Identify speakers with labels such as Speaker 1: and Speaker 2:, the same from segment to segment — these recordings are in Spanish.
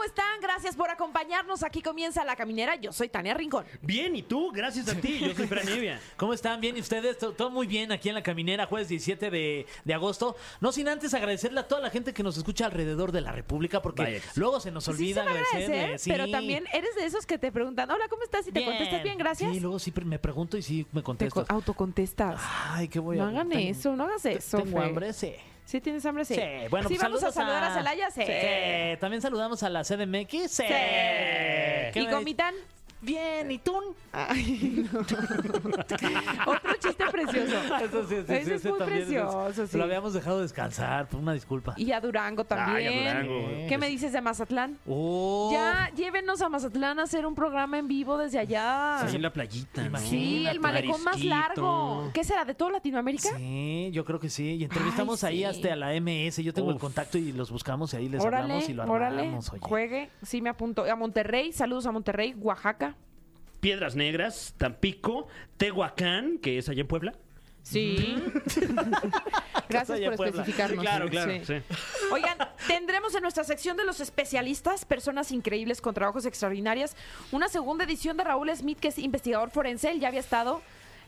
Speaker 1: ¿cómo están? Gracias por acompañarnos. Aquí comienza La Caminera. Yo soy Tania Rincón.
Speaker 2: Bien, ¿y tú? Gracias a ti. Yo soy Fran Evia.
Speaker 3: ¿Cómo están? ¿Bien? ¿Y ustedes? Todo, todo muy bien aquí en La Caminera, jueves 17 de, de agosto. No sin antes agradecerle a toda la gente que nos escucha alrededor de la República, porque
Speaker 2: Vaya sí.
Speaker 3: luego se nos
Speaker 1: Sí,
Speaker 3: olvida
Speaker 1: se
Speaker 3: agradecerle.
Speaker 1: agradecer,
Speaker 3: sí.
Speaker 1: pero también eres de esos que te preguntan, hola, ¿cómo estás? Y te contestas bien, gracias.
Speaker 3: Sí, luego sí me pregunto y sí me
Speaker 1: te
Speaker 3: contestas.
Speaker 1: co- autocontestas.
Speaker 3: Ay, qué voy
Speaker 1: No
Speaker 3: a
Speaker 1: hagan
Speaker 3: tengo-
Speaker 1: eso, no hagas eso.
Speaker 3: Tengo
Speaker 1: Fe.
Speaker 3: hambre, sí.
Speaker 1: ¿Sí tienes hambre? Sí.
Speaker 3: Sí, bueno,
Speaker 1: sí
Speaker 3: pues
Speaker 1: vamos a
Speaker 3: saludos
Speaker 1: saludar a Celaya, sí.
Speaker 3: Sí, También saludamos a la CDMX. Sí.
Speaker 1: Sí.
Speaker 3: ¿Qué
Speaker 1: ¿Y
Speaker 3: me
Speaker 1: Comitán?
Speaker 3: Bien, ¿y tú?
Speaker 1: Ay, no. Otro chiste precioso.
Speaker 3: Eso sí, sí, sí,
Speaker 1: Ese es
Speaker 3: ese
Speaker 1: muy
Speaker 3: también
Speaker 1: precioso, sí.
Speaker 3: Lo habíamos dejado descansar, por una disculpa.
Speaker 1: Y a Durango también.
Speaker 2: Ay, a Durango.
Speaker 1: ¿Qué me dices de Mazatlán?
Speaker 3: Oh.
Speaker 1: Ya, llévenos a Mazatlán a hacer un programa en vivo desde allá.
Speaker 2: En la playita, ¿no?
Speaker 1: Sí, el malecón más largo. ¿Qué será? ¿De toda Latinoamérica?
Speaker 3: Sí, yo creo que sí. Y entrevistamos
Speaker 1: Ay,
Speaker 3: ahí
Speaker 1: sí.
Speaker 3: hasta a la MS. Yo tengo el contacto y los buscamos y ahí les
Speaker 1: Órale,
Speaker 3: hablamos y lo
Speaker 1: órale,
Speaker 3: armamos. Oye.
Speaker 1: juegue. Sí, me apunto. A Monterrey, saludos a Monterrey, Oaxaca.
Speaker 2: Piedras Negras, Tampico, Tehuacán, que es allá en Puebla.
Speaker 1: Sí. Gracias por especificarnos.
Speaker 2: Claro, claro.
Speaker 1: Sí.
Speaker 2: sí.
Speaker 1: Oigan, tendremos en nuestra sección de los especialistas, personas increíbles con trabajos extraordinarios, una segunda edición de Raúl Smith, que es investigador forense. Él ya había estado.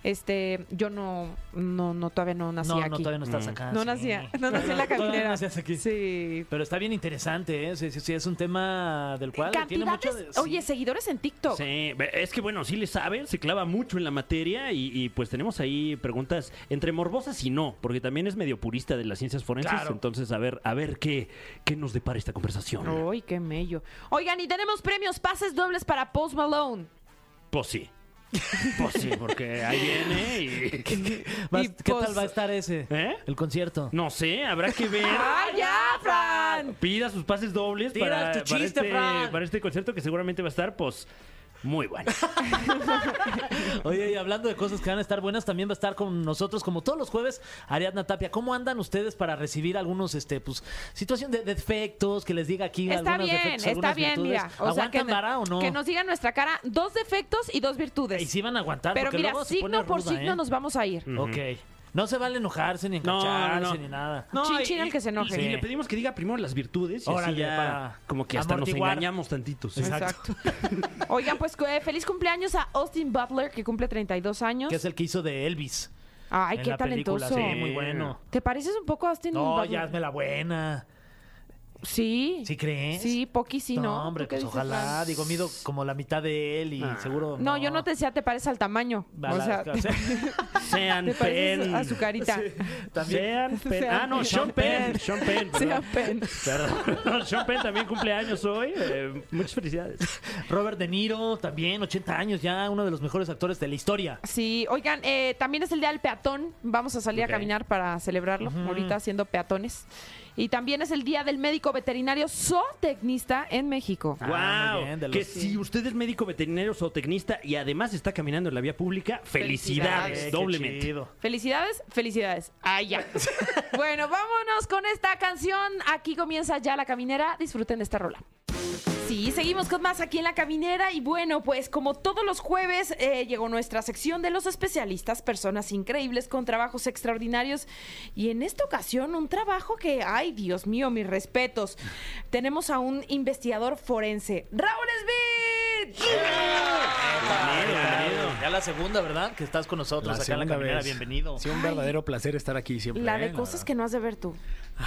Speaker 1: Este, yo no, no, no, todavía no nací
Speaker 3: No,
Speaker 1: aquí.
Speaker 3: no, todavía no estás acá.
Speaker 1: No
Speaker 3: sí.
Speaker 1: nacía, no nací en la caminera.
Speaker 3: nacías aquí.
Speaker 1: Sí.
Speaker 3: Pero está bien interesante, ¿eh? Sí, sí, sí, es un tema del cual tiene mucho de...
Speaker 1: oye, seguidores en TikTok.
Speaker 2: Sí, es que bueno, sí le sabe, se clava mucho en la materia y, y, pues tenemos ahí preguntas entre morbosas y no, porque también es medio purista de las ciencias forenses,
Speaker 3: Claro.
Speaker 2: entonces a ver, a ver qué, qué nos depara esta conversación.
Speaker 1: Uy, qué mello. Oigan, y tenemos premios pases dobles para Post Malone.
Speaker 2: Pues sí. Pues sí, porque ahí viene y...
Speaker 3: Vas-
Speaker 1: y
Speaker 3: ¿Qué
Speaker 1: pues-
Speaker 3: tal va a estar ese?
Speaker 2: ¿Eh?
Speaker 3: El concierto.
Speaker 2: No sé, habrá que ver.
Speaker 1: ¡Ay, ya, Fran!
Speaker 2: Pida sus pases dobles
Speaker 3: Tira
Speaker 2: para,
Speaker 3: tu
Speaker 2: para
Speaker 3: chiste,
Speaker 2: este,
Speaker 3: Fran.
Speaker 2: para este concierto que seguramente va a estar, pues, muy bueno.
Speaker 3: Oye, y hablando de cosas que van a estar buenas, también va a estar con nosotros, como todos los jueves, Ariadna Tapia. ¿Cómo andan ustedes para recibir algunos, este, pues, situación de defectos, que les diga aquí
Speaker 1: Está
Speaker 3: algunos
Speaker 1: bien,
Speaker 3: defectos,
Speaker 1: está
Speaker 3: algunas
Speaker 1: bien,
Speaker 3: virtudes?
Speaker 1: mira. O sea, que,
Speaker 3: ¿Aguantan vara o no?
Speaker 1: que nos digan nuestra cara dos defectos y dos virtudes.
Speaker 3: Y sí van a aguantar,
Speaker 1: Pero mira, signo por
Speaker 3: ruda,
Speaker 1: signo
Speaker 3: ¿eh?
Speaker 1: nos vamos a ir.
Speaker 3: Ok. No se vale enojarse, ni
Speaker 2: No, no,
Speaker 3: encacharse,
Speaker 2: no.
Speaker 3: ni nada.
Speaker 1: Chin, chin, el que se enoje.
Speaker 2: Y,
Speaker 3: Sí.
Speaker 2: le pedimos que diga primero las virtudes y así
Speaker 3: Órale,
Speaker 2: ya
Speaker 3: para
Speaker 2: como que hasta
Speaker 3: amortiguar.
Speaker 2: nos engañamos tantitos.
Speaker 1: Exacto. Oigan, pues eh, feliz cumpleaños a Austin Butler, que cumple 32 años.
Speaker 3: Que es el que hizo de Elvis.
Speaker 1: Ay,
Speaker 3: en
Speaker 1: qué
Speaker 3: la película.
Speaker 1: talentoso.
Speaker 3: Sí, muy bueno.
Speaker 1: ¿Te pareces un poco a Austin
Speaker 3: No,
Speaker 1: Butler?
Speaker 3: ya hazme la buena.
Speaker 1: Sí.
Speaker 3: ¿Sí crees?
Speaker 1: Sí, Poqui sí, ¿no?
Speaker 3: No, hombre,
Speaker 1: ¿Tú qué
Speaker 3: pues
Speaker 1: dices,
Speaker 3: ojalá.
Speaker 1: Fran?
Speaker 3: Digo, mido como la mitad de él y
Speaker 2: Ah.
Speaker 3: seguro.
Speaker 1: No, yo no te decía, te parece al tamaño. O sea,
Speaker 2: Sean Penn.
Speaker 1: a su carita.
Speaker 2: Sean Penn.
Speaker 1: Sean
Speaker 2: Ah, no,
Speaker 1: Penn.
Speaker 2: Sean Penn. Sean Penn.
Speaker 1: Sea
Speaker 2: Perdón.
Speaker 1: Penn.
Speaker 2: Perdón. Sean Penn también cumpleaños hoy. Eh, muchas felicidades.
Speaker 3: Robert De Niro, también, 80 años ya, uno de los mejores actores de la historia.
Speaker 1: Sí, oigan, eh, también es el día del peatón. Vamos a salir a caminar para celebrarlo, ahorita siendo peatones. Y también es el día del médico veterinario zootecnista en México.
Speaker 3: Ah,
Speaker 2: wow.
Speaker 3: bien, de
Speaker 2: que si usted es médico veterinario o tecnista y además está caminando en la vía pública, felicidades.
Speaker 3: Eh, qué
Speaker 2: doblemente.
Speaker 3: chido.
Speaker 1: Felicidades, felicidades. Ay, ya. bueno, vámonos con esta canción. Aquí comienza ya la caminera. Disfruten de esta rola. Sí, seguimos con más aquí en la caminera y bueno, pues como todos los jueves eh, llegó nuestra sección de los especialistas, personas increíbles con trabajos extraordinarios y en esta ocasión un trabajo que, ay Dios mío, mis respetos. Tenemos a un investigador forense, Raúl Smith.
Speaker 3: Ya la segunda, ¿verdad? Que estás con nosotros
Speaker 4: La
Speaker 3: acá en la caminera.
Speaker 4: vez.
Speaker 3: Bienvenido.
Speaker 4: Sí, un verdadero placer estar aquí siempre.
Speaker 1: La
Speaker 4: ¿eh?
Speaker 1: de cosas
Speaker 4: verdad.
Speaker 1: que no has de ver tú.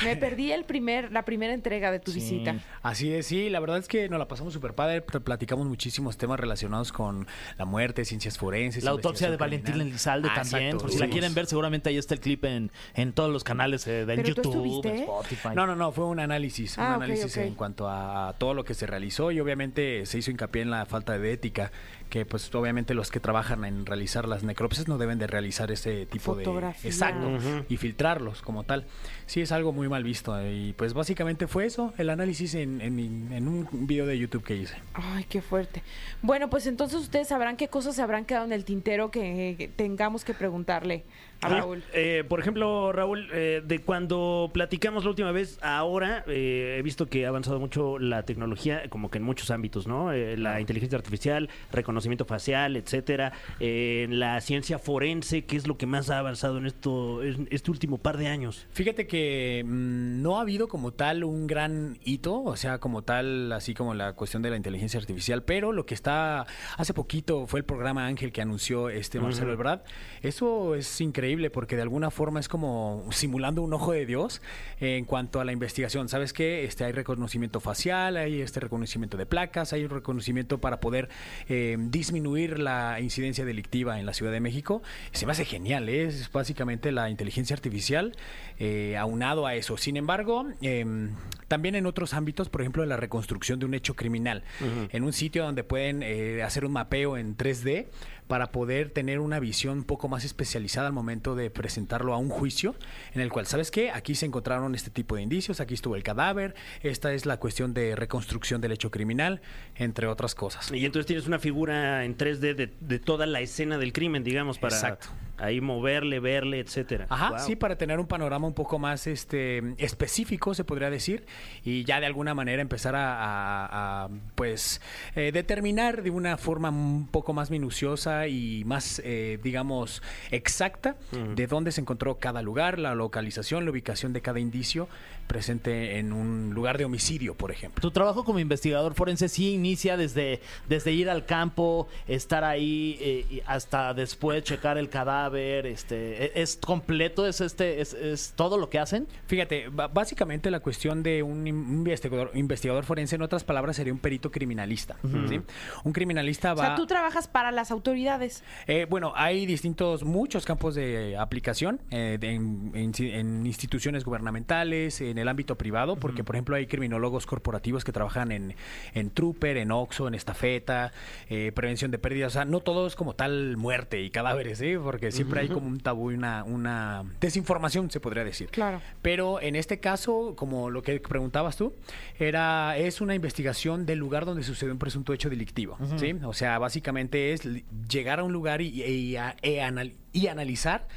Speaker 1: Me perdí el primer, la primera entrega de tu
Speaker 3: Sí.
Speaker 1: visita.
Speaker 4: Así es, sí, la verdad es que nos la pasamos súper padre, pl- platicamos muchísimos temas relacionados con la muerte, ciencias forenses.
Speaker 3: La autopsia de Valentín. Elizalde
Speaker 4: Ah,
Speaker 3: también.
Speaker 4: exacto,
Speaker 3: Por si la quieren ver, seguramente ahí está el clip en, en todos los canales eh, de
Speaker 1: ¿Pero tú
Speaker 3: YouTube, en Spotify.
Speaker 4: No, no, no, fue un análisis,
Speaker 1: Ah,
Speaker 4: un
Speaker 1: ok,
Speaker 4: análisis en cuanto a, todo lo que se realizó y obviamente se hizo hincapié en la falta de ética, que pues obviamente los que trabajan en realizar las necropsias no deben de realizar ese tipo
Speaker 1: Fotografía.
Speaker 4: de... Exacto, y filtrarlos como tal. Sí, es algo muy mal visto y pues básicamente fue eso, el análisis en, en- en un video de YouTube que hice.
Speaker 1: Ay, qué fuerte. Bueno, pues entonces ustedes sabrán qué cosas se habrán quedado en el tintero que, que tengamos que preguntarle a
Speaker 2: Ah,
Speaker 1: Raúl.
Speaker 2: eh, por ejemplo, Raúl, eh, de cuando platicamos la última vez, ahora eh, he visto que ha avanzado mucho la tecnología, como que en muchos ámbitos, ¿no? Eh, la inteligencia artificial, reconocimiento facial, etcétera. Eh, en la ciencia forense, ¿qué es lo que más ha avanzado en esto, en este último par de años?
Speaker 4: Fíjate que mm, no ha habido como tal un gran hito, o sea, como tal, así como la cuestión de la inteligencia artificial, pero lo que está hace poquito fue el programa Ángel que anunció este Marcelo Ebrard. Eso es increíble porque de alguna forma es como simulando un ojo de Dios en cuanto a la investigación. ¿Sabes qué? Este hay reconocimiento facial, hay este reconocimiento de placas, hay un reconocimiento para poder eh, disminuir la incidencia delictiva en la Ciudad de México. Se me hace genial, ¿eh? es básicamente la inteligencia artificial eh, aunado a eso. Sin embargo, em, también en otros ámbitos, por ejemplo, en la reconstrucción de un hecho criminal, en un sitio donde pueden eh, hacer un mapeo en 3D para poder tener una visión un poco más especializada al momento de presentarlo a un juicio, en el cual, ¿sabes qué? Aquí se encontraron este tipo de indicios, aquí estuvo el cadáver, esta es la cuestión de reconstrucción del hecho criminal, entre otras cosas.
Speaker 2: Y entonces tienes una figura en 3D de, de toda la escena del crimen, digamos, para
Speaker 4: Exacto.
Speaker 2: Ahí moverle, verle, etcétera.
Speaker 4: Ajá,
Speaker 2: Wow.
Speaker 4: sí, para tener un panorama un poco más este específico, se podría decir, y ya de alguna manera empezar a, a- a, pues eh, determinar de una forma un poco más minuciosa y más, eh, digamos, exacta de dónde se encontró cada lugar, la localización, la ubicación de cada indicio presente en un lugar de homicidio, por ejemplo.
Speaker 3: Tu trabajo como investigador forense sí inicia desde, desde ir al campo, estar ahí eh, y hasta después checar el cadáver. Este, ¿e- ¿Es completo? ¿Es, este, es, es todo lo que hacen?
Speaker 4: Fíjate, básicamente la cuestión de un investigador, investigador forense, en otras palabras, sería un perito criminalista. ¿sí? Un criminalista
Speaker 1: O
Speaker 4: va...
Speaker 1: sea, tú trabajas para las autoridades.
Speaker 4: Eh, bueno, hay distintos, muchos campos de aplicación eh, de- en, en- en instituciones gubernamentales, en el ámbito privado, porque por ejemplo hay criminólogos corporativos que trabajan en, en Trooper, en Oxo, en Estafeta, eh, prevención de pérdidas. O sea, no todo es como tal muerte y cadáveres, ¿eh? porque siempre hay como un tabú y una, una desinformación, se podría decir.
Speaker 1: Claro.
Speaker 4: Pero en este caso, como lo que preguntabas tú, era es una investigación del lugar donde sucedió un presunto hecho delictivo, ¿sí? O sea, básicamente es llegar a un lugar y, y a- anal- y analizar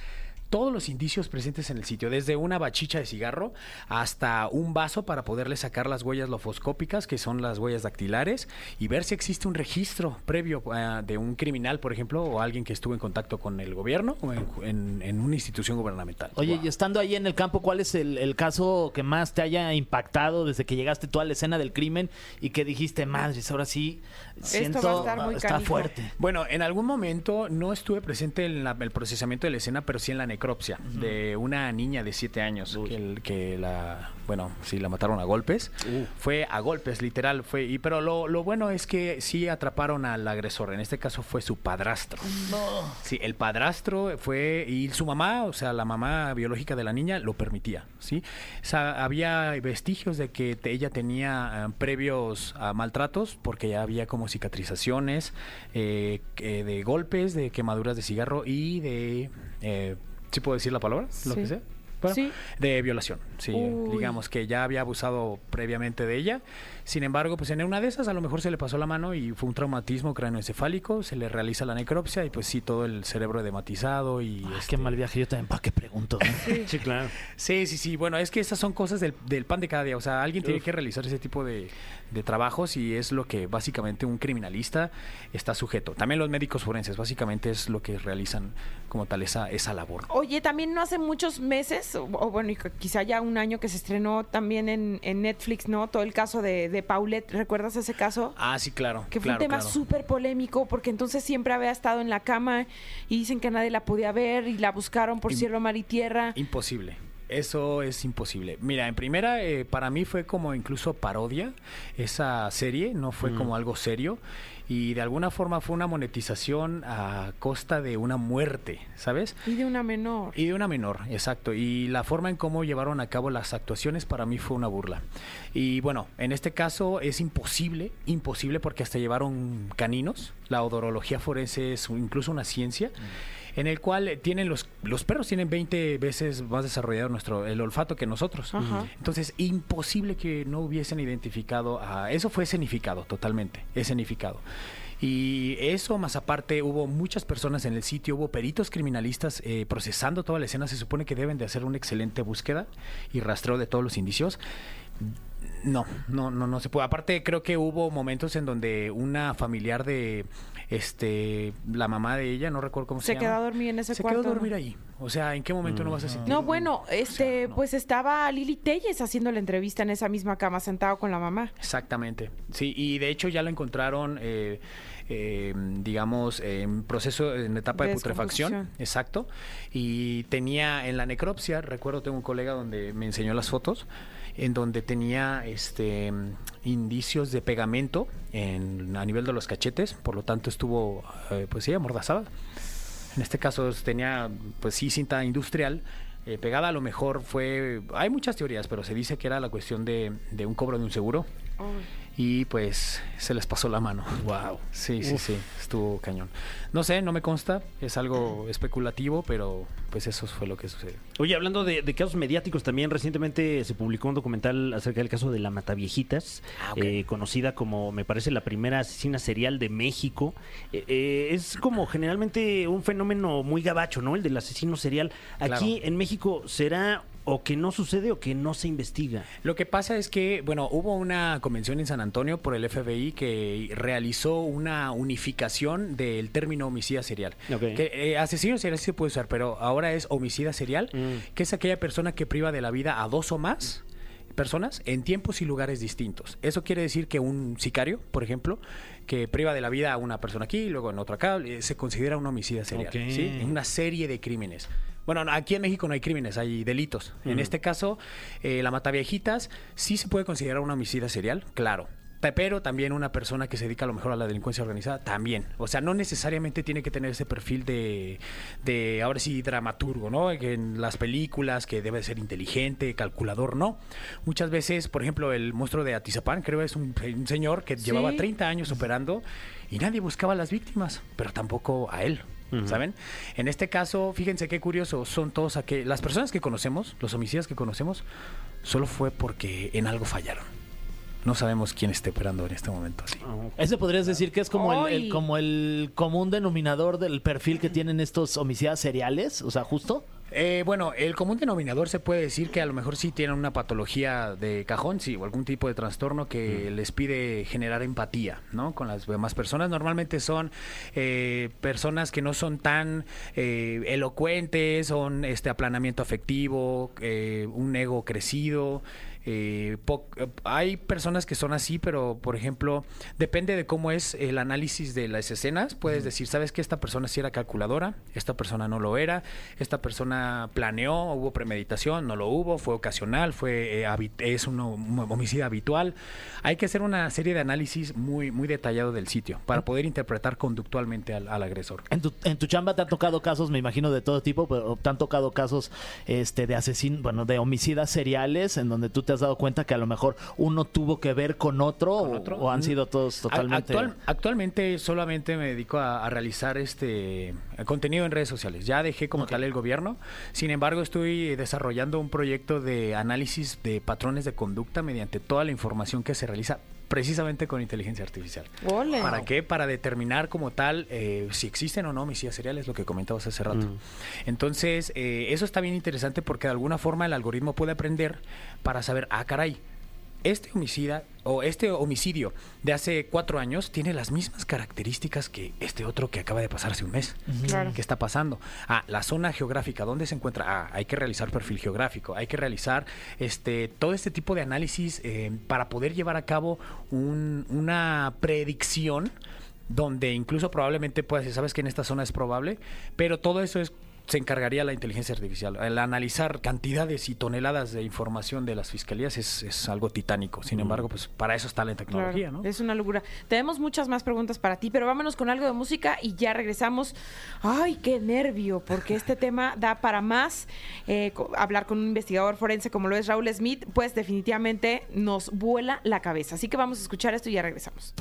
Speaker 4: todos los indicios presentes en el sitio, desde una bachicha de cigarro hasta un vaso para poderle sacar las huellas lofoscópicas, que son las huellas dactilares, y ver si existe un registro previo eh, de un criminal, por ejemplo, o alguien que estuvo en contacto con el gobierno o en, en- en una institución gubernamental.
Speaker 3: Oye, y estando ahí en el campo, ¿cuál es el, el caso que más te haya impactado desde que llegaste tú a la escena del crimen y que dijiste, madres, ahora sí, siento,
Speaker 1: va a estar muy
Speaker 3: está
Speaker 1: canijo".
Speaker 3: fuerte?
Speaker 4: Bueno, en algún momento no estuve presente en la- el procesamiento de la escena, pero sí en la necropsia de una niña de siete años que, el- que la, bueno, sí la mataron a golpes. Fue a golpes, literal, fue. Y pero lo, lo bueno es que sí atraparon al agresor. En este caso fue su padrastro. Sí, el padrastro fue y su mamá, o sea, la mamá biológica de la niña lo permitía, ¿sí? O sea, había vestigios de que te- ella tenía eh, previos a maltratos porque ya había como cicatrizaciones eh, de golpes, de quemaduras de cigarro y de eh, ¿sí puedo decir la palabra? Lo
Speaker 1: Sí.
Speaker 4: que sea. Bueno,
Speaker 1: Sí.
Speaker 4: de violación, sí,
Speaker 1: Uy.
Speaker 4: digamos que ya había abusado previamente de ella. Sin embargo, pues en una de esas a lo mejor se le pasó la mano y fue un traumatismo cráneoencefálico, se le realiza la necropsia y pues sí, todo el cerebro dematizado y...
Speaker 3: Ay,
Speaker 4: este,
Speaker 3: qué mal viaje, yo también, ¿para qué pregunto? eh?
Speaker 2: Sí, claro.
Speaker 4: Sí, sí, sí, bueno, es que esas son cosas del, del pan de cada día, o sea, alguien tiene que realizar ese tipo de, de trabajos y es lo que básicamente un criminalista está sujeto. También los médicos forenses, básicamente es lo que realizan como tal esa, esa labor.
Speaker 1: Oye, también no hace muchos meses, o, o bueno, quizá ya un año que se estrenó también en, en Netflix, ¿no? Todo el caso de, de Paulette, ¿recuerdas ese caso?
Speaker 4: Ah, sí, claro.
Speaker 1: Que fue
Speaker 4: claro,
Speaker 1: un tema
Speaker 4: claro.
Speaker 1: súper polémico porque entonces siempre había estado en la cama y dicen que nadie la podía ver y la buscaron por
Speaker 4: Im-
Speaker 1: cielo, mar y tierra.
Speaker 4: Imposible. Eso es imposible. Mira, en primera, eh, para mí fue como incluso parodia esa serie, no fue como algo serio. Y de alguna forma fue una monetización a costa de una muerte, ¿sabes?
Speaker 1: Y de una menor.
Speaker 4: Y de una menor, exacto. Y la forma en cómo llevaron a cabo las actuaciones para mí fue una burla. Y bueno, en este caso es imposible, imposible porque hasta llevaron caninos. La odorología forense es incluso una ciencia. En el cual tienen los, los perros tienen 20 veces más desarrollado nuestro el olfato que nosotros.
Speaker 1: Ajá.
Speaker 4: Entonces, imposible que no hubiesen identificado a... Eso fue escenificado totalmente, escenificado. Y eso, más aparte, hubo muchas personas en el sitio, hubo peritos criminalistas eh, procesando toda la escena. Se supone que deben de hacer una excelente búsqueda y rastreo de todos los indicios. No, no, no, no se puede. Aparte, creo que hubo momentos en donde una familiar de este la mamá de ella, no recuerdo cómo se,
Speaker 1: Se
Speaker 4: llama.
Speaker 1: quedó a dormir en ese
Speaker 4: se
Speaker 1: cuarto.
Speaker 4: quedó a dormir ahí. O sea, ¿en qué momento no vas a sentir?
Speaker 1: No, bueno,
Speaker 4: o sea,
Speaker 1: este,
Speaker 4: no.
Speaker 1: pues estaba Lili Telles haciendo la entrevista en esa misma cama, sentado con la mamá.
Speaker 4: Exactamente. Sí, y de hecho ya lo encontraron, eh, eh, digamos, en proceso, en etapa de, putrefacción. Exacto. Y tenía en la necropsia, recuerdo, tengo un colega donde me enseñó las fotos, en donde tenía este indicios de pegamento en, a nivel de los cachetes, por lo tanto estuvo, eh, pues sí, amordazada. En este caso tenía, pues sí, cinta industrial. eh, pegada a lo mejor fue, hay muchas teorías, pero se dice que era la cuestión de, de un cobro de un seguro y pues se les pasó la mano.
Speaker 2: Wow.
Speaker 4: Sí, sí, sí, estuvo cañón. No sé, no me consta, es algo especulativo, pero pues eso fue lo que sucedió.
Speaker 2: Oye, hablando de, de casos mediáticos, también recientemente se publicó un documental acerca del caso de la Mataviejitas,
Speaker 4: Ah,
Speaker 2: eh, conocida como, me parece, la primera asesina serial de México. Eh, eh, es como generalmente un fenómeno muy gabacho, ¿no? El del asesino serial. Aquí
Speaker 4: Claro.
Speaker 2: en México, ¿será o que no sucede o que no se investiga?
Speaker 4: Lo que pasa es que, bueno, hubo una convención en San Antonio por el FBI que realizó una unificación del término homicida serial.
Speaker 2: Ok.
Speaker 4: Que eh, asesino serial se puede usar, pero ahora es homicida serial,
Speaker 2: Mm.
Speaker 4: que es aquella persona que priva de la vida a dos o más personas en tiempos y lugares distintos. Eso quiere decir que un sicario, por ejemplo, que priva de la vida a una persona aquí y luego en otra acá, eh, se considera un homicida serial.
Speaker 2: Ok.
Speaker 4: ¿sí? En una serie de crímenes. Bueno, no, aquí en México no hay crímenes, hay delitos. En este caso, eh, la Mataviejitas sí se puede considerar una homicida serial, claro. Pe- Pero también una persona que se dedica a lo mejor a la delincuencia organizada, también. O sea, no necesariamente tiene que tener ese perfil de, de ahora sí, dramaturgo, ¿no? En las películas, que debe ser inteligente, calculador, no. Muchas veces, por ejemplo, el monstruo de Atizapán, creo es un, un señor que
Speaker 1: Sí.
Speaker 4: llevaba 30 años operando y nadie buscaba a las víctimas, pero tampoco a él. ¿Saben? En este caso, fíjense qué curioso, son todos aquellos, las personas que conocemos, los homicidas que conocemos, solo fue porque en algo fallaron. No sabemos quién esté operando en este momento así.
Speaker 3: Ese podrías decir que es como el, el- como el común denominador del perfil que tienen estos homicidas seriales, o sea, justo.
Speaker 4: Eh, bueno, el común denominador se puede decir que a lo mejor sí tienen una patología de cajón, sí, o algún tipo de trastorno que les pide generar empatía, ¿no? Con las demás personas. Normalmente son eh, personas que no son tan eh, elocuentes, son este aplanamiento afectivo, eh, un ego crecido. Eh, eh, hay personas que son así, pero por ejemplo, depende de cómo es el análisis de las escenas. Puedes decir, ¿sabes que esta persona sí era calculadora? Esta persona no lo era. Esta persona planeó, hubo premeditación, no lo hubo, fue ocasional, fue eh, es un hom- homicidio habitual. Hay que hacer una serie de análisis muy, muy detallado del sitio para poder interpretar conductualmente al, al agresor.
Speaker 3: En tu, en tu chamba te han tocado casos, me imagino, de todo tipo, pero te han tocado casos este, de asesinos, bueno, de homicidas seriales, en donde tú te has dado cuenta que a lo mejor uno tuvo que ver con otro,
Speaker 4: ¿Con
Speaker 3: o-
Speaker 4: otro?
Speaker 3: O, han sido todos totalmente...
Speaker 4: Actual- actualmente solamente me dedico a, a realizar este contenido en redes sociales. Ya dejé como tal el gobierno. Sin embargo, estoy desarrollando un proyecto de análisis de patrones de conducta mediante toda la información que se realiza precisamente con inteligencia artificial.
Speaker 1: Ole.
Speaker 4: ¿Para qué? Para determinar como tal eh, si existen o no homicidios seriales, lo que comentabas hace rato.
Speaker 2: Mm.
Speaker 4: Entonces, eh, eso está bien interesante porque de alguna forma el algoritmo puede aprender para saber, ah, caray, este homicida o este homicidio de hace cuatro años tiene las mismas características que este otro que acaba de pasar hace un mes.
Speaker 1: Claro.
Speaker 4: ¿Qué está pasando? Ah, la zona geográfica, ¿dónde se encuentra? Ah, hay que realizar perfil geográfico, hay que realizar este todo este tipo de análisis eh, para poder llevar a cabo un- una predicción donde incluso probablemente puedas decir, sabes que en esta zona es probable, pero todo eso es se encargaría la inteligencia artificial. El analizar cantidades y toneladas de información de las fiscalías es, es algo titánico. Sin embargo, pues para eso está la tecnología,
Speaker 1: Claro,
Speaker 4: ¿no?
Speaker 1: Es una locura. Tenemos muchas más preguntas para ti, pero vámonos con algo de música y ya regresamos. Ay, qué nervio, porque este tema da para más. Eh, hablar con un investigador forense como lo es Raúl Smith, pues definitivamente nos vuela la cabeza. Así que vamos a escuchar esto y ya regresamos.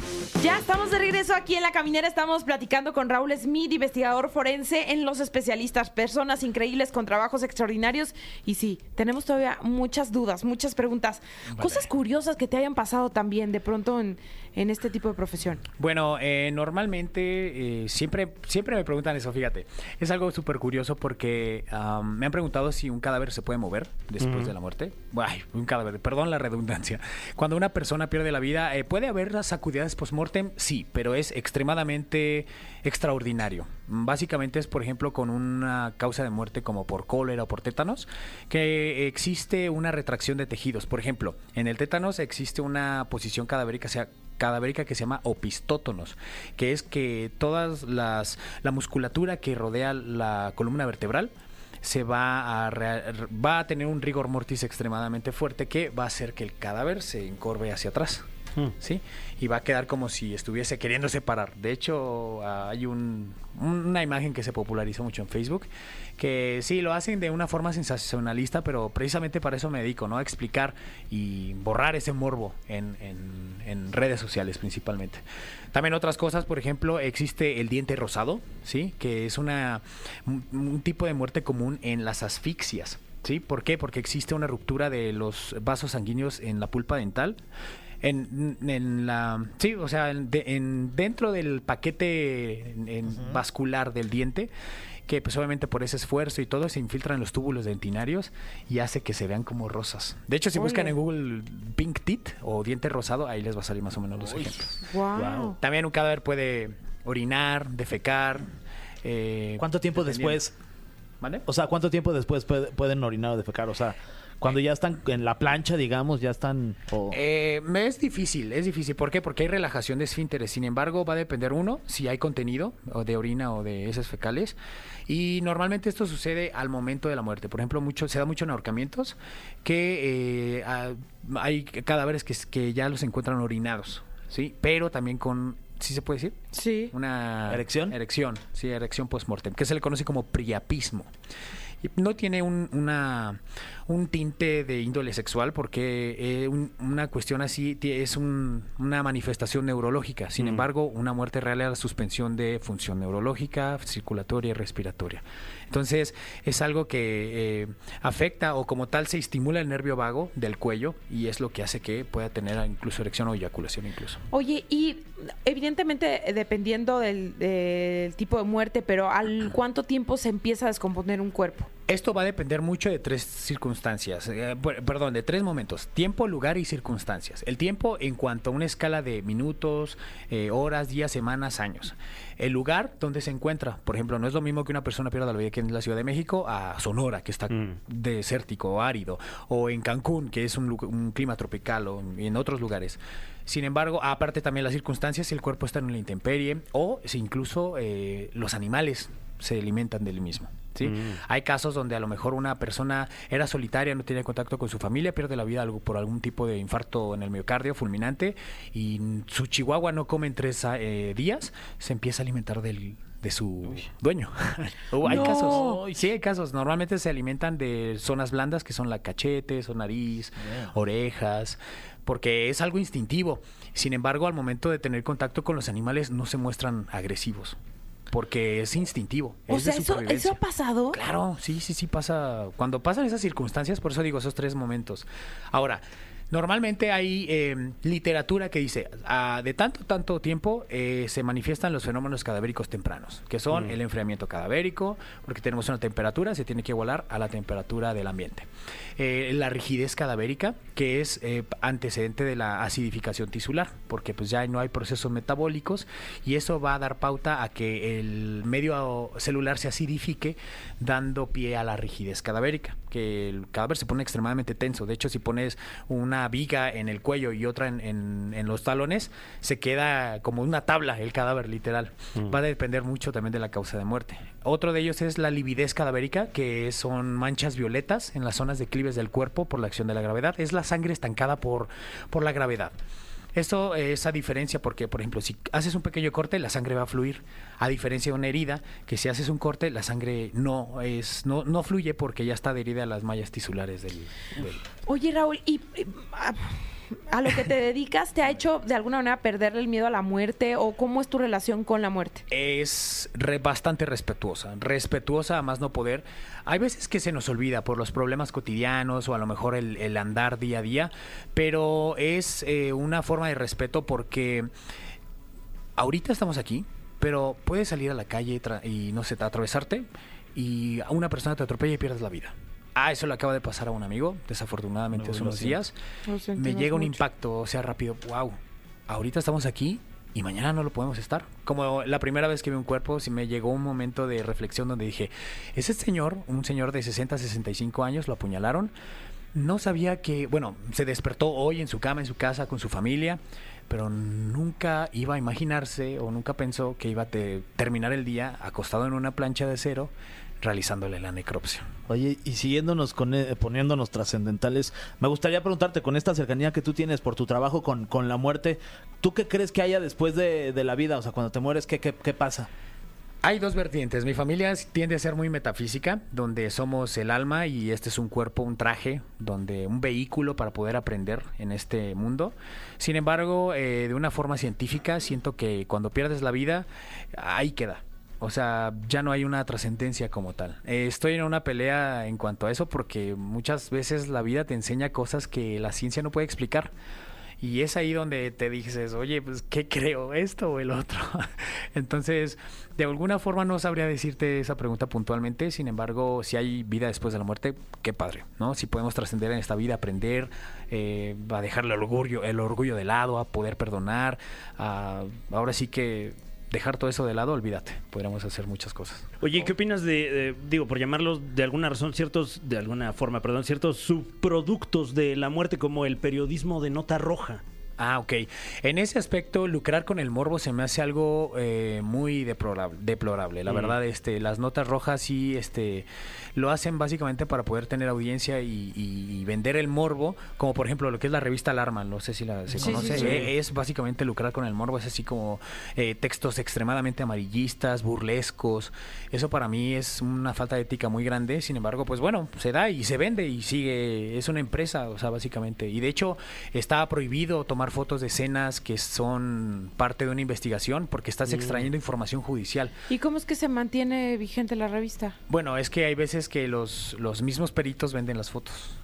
Speaker 1: Ya estamos de regreso aquí en La Caminera. Estamos platicando con Raúl Smith, investigador forense en Los Especialistas personas increíbles con trabajos extraordinarios. Y sí, tenemos todavía muchas dudas, muchas preguntas. Cosas curiosas que te hayan pasado también de pronto en, en este tipo de profesión.
Speaker 4: Bueno, eh, normalmente eh, siempre, siempre me preguntan eso, fíjate. Es algo súper curioso porque am, me han preguntado si un cadáver se puede mover después de la muerte. Ay, un cadáver, perdón la redundancia. Cuando una persona pierde la vida, eh, ¿puede haber sacudidas post-mortem? Sí, pero es extremadamente extraordinario. Básicamente es, por ejemplo, con una causa de muerte como por cólera o por tétanos, que existe una retracción de tejidos. Por ejemplo, en el tétanos existe una posición cadavérica, sea cadavérica que se llama opistótonos, que es que todas las la musculatura que rodea la columna vertebral se va a va a tener un rigor mortis extremadamente fuerte que va a hacer que el cadáver se encorve hacia atrás. ¿Sí? Y va a quedar como si estuviese queriendo separar. De hecho, hay un- una imagen que se popularizó mucho en Facebook, que sí, lo hacen de una forma sensacionalista, pero precisamente para eso me dedico, ¿no? A explicar y borrar ese morbo en, en- en redes sociales principalmente. También otras cosas, por ejemplo, existe el diente rosado, ¿sí? Que es una, un, un tipo de muerte común en las asfixias. ¿Sí? ¿Por qué? Porque existe una ruptura de los vasos sanguíneos en la pulpa dental. En, en la sí o sea en, de- en- dentro del paquete en- en vascular del diente que pues obviamente por ese esfuerzo y todo se infiltran los túbulos dentinarios y hace que se vean como rosas de hecho si buscan en Google pink teeth o diente rosado ahí les va a salir más o menos los ejemplos
Speaker 1: Wow.
Speaker 4: también un cadáver puede orinar defecar eh,
Speaker 3: ¿Cuánto tiempo después?
Speaker 4: ¿Vale?
Speaker 3: O sea, ¿cuánto tiempo después puede- pueden orinar o defecar? O sea, cuando ya están en la plancha, digamos, ya están... o-
Speaker 4: Eh, es difícil, es difícil. ¿Por qué? Porque hay relajación de esfínteres. Sin embargo, va a depender uno si hay contenido o de orina o de heces fecales. Y normalmente esto sucede al momento de la muerte. Por ejemplo, mucho, se da mucho en ahorcamientos que eh, ah, hay cadáveres que, que ya los encuentran orinados, ¿sí? Pero también con, ¿sí se puede decir?
Speaker 1: Sí.
Speaker 4: Una
Speaker 3: ¿Erección?
Speaker 4: Erección, sí, erección post-mortem, que se le conoce como priapismo. Y no tiene un, una, un tinte de índole sexual porque eh, un- una cuestión así es un- una manifestación neurológica. Sin embargo, una muerte real es la suspensión de función neurológica, circulatoria y respiratoria. Entonces, es algo que eh, afecta o como tal se estimula el nervio vago del cuello y es lo que hace que pueda tener incluso erección o eyaculación incluso.
Speaker 1: Oye, y evidentemente eh, dependiendo del, del tipo de muerte, pero ¿al cuánto tiempo se empieza a descomponer un cuerpo?
Speaker 4: Esto va a depender mucho de tres circunstancias, eh, per- perdón, de tres momentos, tiempo, lugar y circunstancias. El tiempo en cuanto a una escala de minutos, eh, horas, días, semanas, años. El lugar donde se encuentra, por ejemplo, no es lo mismo que una persona pierda la vida aquí en la Ciudad de México a Sonora, que está
Speaker 2: Mm.
Speaker 4: desértico o árido, o en Cancún, que es un, un clima tropical, o en- en otros lugares. Sin embargo, aparte también las circunstancias, si el cuerpo está en la intemperie, o si incluso eh, los animales se alimentan del mismo. ¿Sí? Hay casos donde a lo mejor una persona era solitaria, no tenía contacto con su familia, pierde la vida por algún tipo de infarto en el miocardio fulminante y su chihuahua no come en tres eh, días, se empieza a alimentar del de su dueño. Uh, hay
Speaker 1: No.
Speaker 4: casos. Sí, hay casos. Normalmente se alimentan de zonas blandas que son la cachete, o nariz, orejas, porque es algo instintivo. Sin embargo, al momento de tener contacto con los animales no se muestran agresivos, porque es instintivo.
Speaker 1: O
Speaker 4: es de
Speaker 1: sea, ¿eso,
Speaker 4: supervivencia.
Speaker 1: ¿eso ha pasado?
Speaker 4: Claro, sí, sí, sí pasa. Cuando pasan esas circunstancias, por eso digo esos tres momentos. Ahora, normalmente hay eh, literatura que dice, ah, de tanto, tanto tiempo eh, se manifiestan los fenómenos cadavéricos tempranos, que son el enfriamiento cadavérico, porque tenemos una temperatura, se tiene que igualar a la temperatura del ambiente. Eh, la rigidez cadavérica, que es eh, antecedente de la acidificación tisular, porque pues ya no hay procesos metabólicos y eso va a dar pauta a que el medio celular se acidifique, dando pie a la rigidez cadavérica, que el cadáver se pone extremadamente tenso. De hecho, si pones una viga en el cuello y otra en, en- en los talones, se queda como una tabla el cadáver literal. Va a depender mucho también de la causa de muerte. Otro de ellos es la lividez cadavérica, que son manchas violetas en las zonas declives del cuerpo por la acción de la gravedad. Es la sangre estancada por, por la gravedad. Esto es a diferencia porque, por ejemplo, si haces un pequeño corte, la sangre va a fluir, a diferencia de una herida, que si haces un corte, la sangre no es no, no fluye porque ya está adherida a las mallas tisulares del...
Speaker 1: Oye, Raúl, y, y, ah, a lo que te dedicas te ha hecho de alguna manera perderle el miedo a la muerte o cómo es tu relación con la muerte?
Speaker 4: es re- bastante respetuosa, respetuosa a más no poder. Hay veces que se nos olvida por los problemas cotidianos o a lo mejor el, andar día a día, pero es eh, una forma de respeto porque ahorita estamos aquí, pero puedes salir a la calle y no sé, atravesarte y una persona te atropella y pierdes la vida. Ah, eso le acaba de pasar a un amigo, desafortunadamente
Speaker 2: No,
Speaker 4: hace unos días. Me llega un
Speaker 1: mucho.
Speaker 4: impacto, o sea, rápido, wow, ahorita estamos aquí y mañana no lo podemos estar. Como la primera vez que vi un cuerpo, sí me llegó un momento de reflexión donde dije, ese señor, un señor de 60, 65 años, lo apuñalaron. No sabía que, bueno, se despertó hoy en su cama, en su casa, con su familia, pero nunca iba a imaginarse o nunca pensó que iba a te- terminar el día acostado en una plancha de acero realizándole la necropsia.
Speaker 3: Oye, y siguiéndonos con, eh, poniéndonos trascendentales, me gustaría preguntarte, con esta cercanía que tú tienes por tu trabajo con, con la muerte, ¿tú qué crees que haya después de, de la vida? O sea, cuando te mueres, ¿qué, qué, qué pasa?
Speaker 4: Hay dos vertientes. Mi familia tiende a ser muy metafísica, donde somos el alma y este es un cuerpo, un traje, donde un vehículo para poder aprender en este mundo. Sin embargo, eh, de una forma científica, siento que cuando pierdes la vida, ahí queda. O sea, ya no hay una trascendencia como tal. Eh, estoy en una pelea en cuanto a eso porque muchas veces la vida te enseña cosas que la ciencia no puede explicar. Y es ahí donde te dices, oye, pues, ¿qué creo? ¿Esto o el otro? Entonces, de alguna forma no sabría decirte esa pregunta puntualmente. Sin embargo, si hay vida después de la muerte, qué padre, ¿no? Si podemos trascender en esta vida, aprender, eh, a dejarle el orgullo, el orgullo de lado, a poder perdonar, ahora sí que dejar todo eso de lado, olvídate, podríamos hacer muchas cosas.
Speaker 2: Oye, ¿qué opinas de, digo, por llamarlos de alguna razón, ciertos, de alguna forma, perdón, ciertos subproductos de la muerte como el periodismo de nota roja?
Speaker 4: Ah, ok. En ese aspecto, lucrar con el morbo se me hace algo eh, muy deplorable. deplorable. La
Speaker 2: Mm.
Speaker 4: verdad, este, las notas rojas sí, este, lo hacen básicamente para poder tener audiencia y, y- y vender el morbo, como por ejemplo lo que es la revista Alarma, no sé si la se
Speaker 1: Sí,
Speaker 4: conoce.
Speaker 1: sí, sí.
Speaker 4: Eh, Es básicamente lucrar con el morbo, es así como eh, textos extremadamente amarillistas, burlescos. Eso para mí es una falta de ética muy grande. Sin embargo, pues bueno, se da y se vende y sigue. Es una empresa, o sea, básicamente. Y de hecho, está prohibido tomar fotos de escenas que son parte de una investigación porque estás extrayendo información judicial.
Speaker 1: ¿Y cómo es que se mantiene vigente la revista?
Speaker 4: Bueno, es que hay veces que los, los mismos peritos venden las fotos.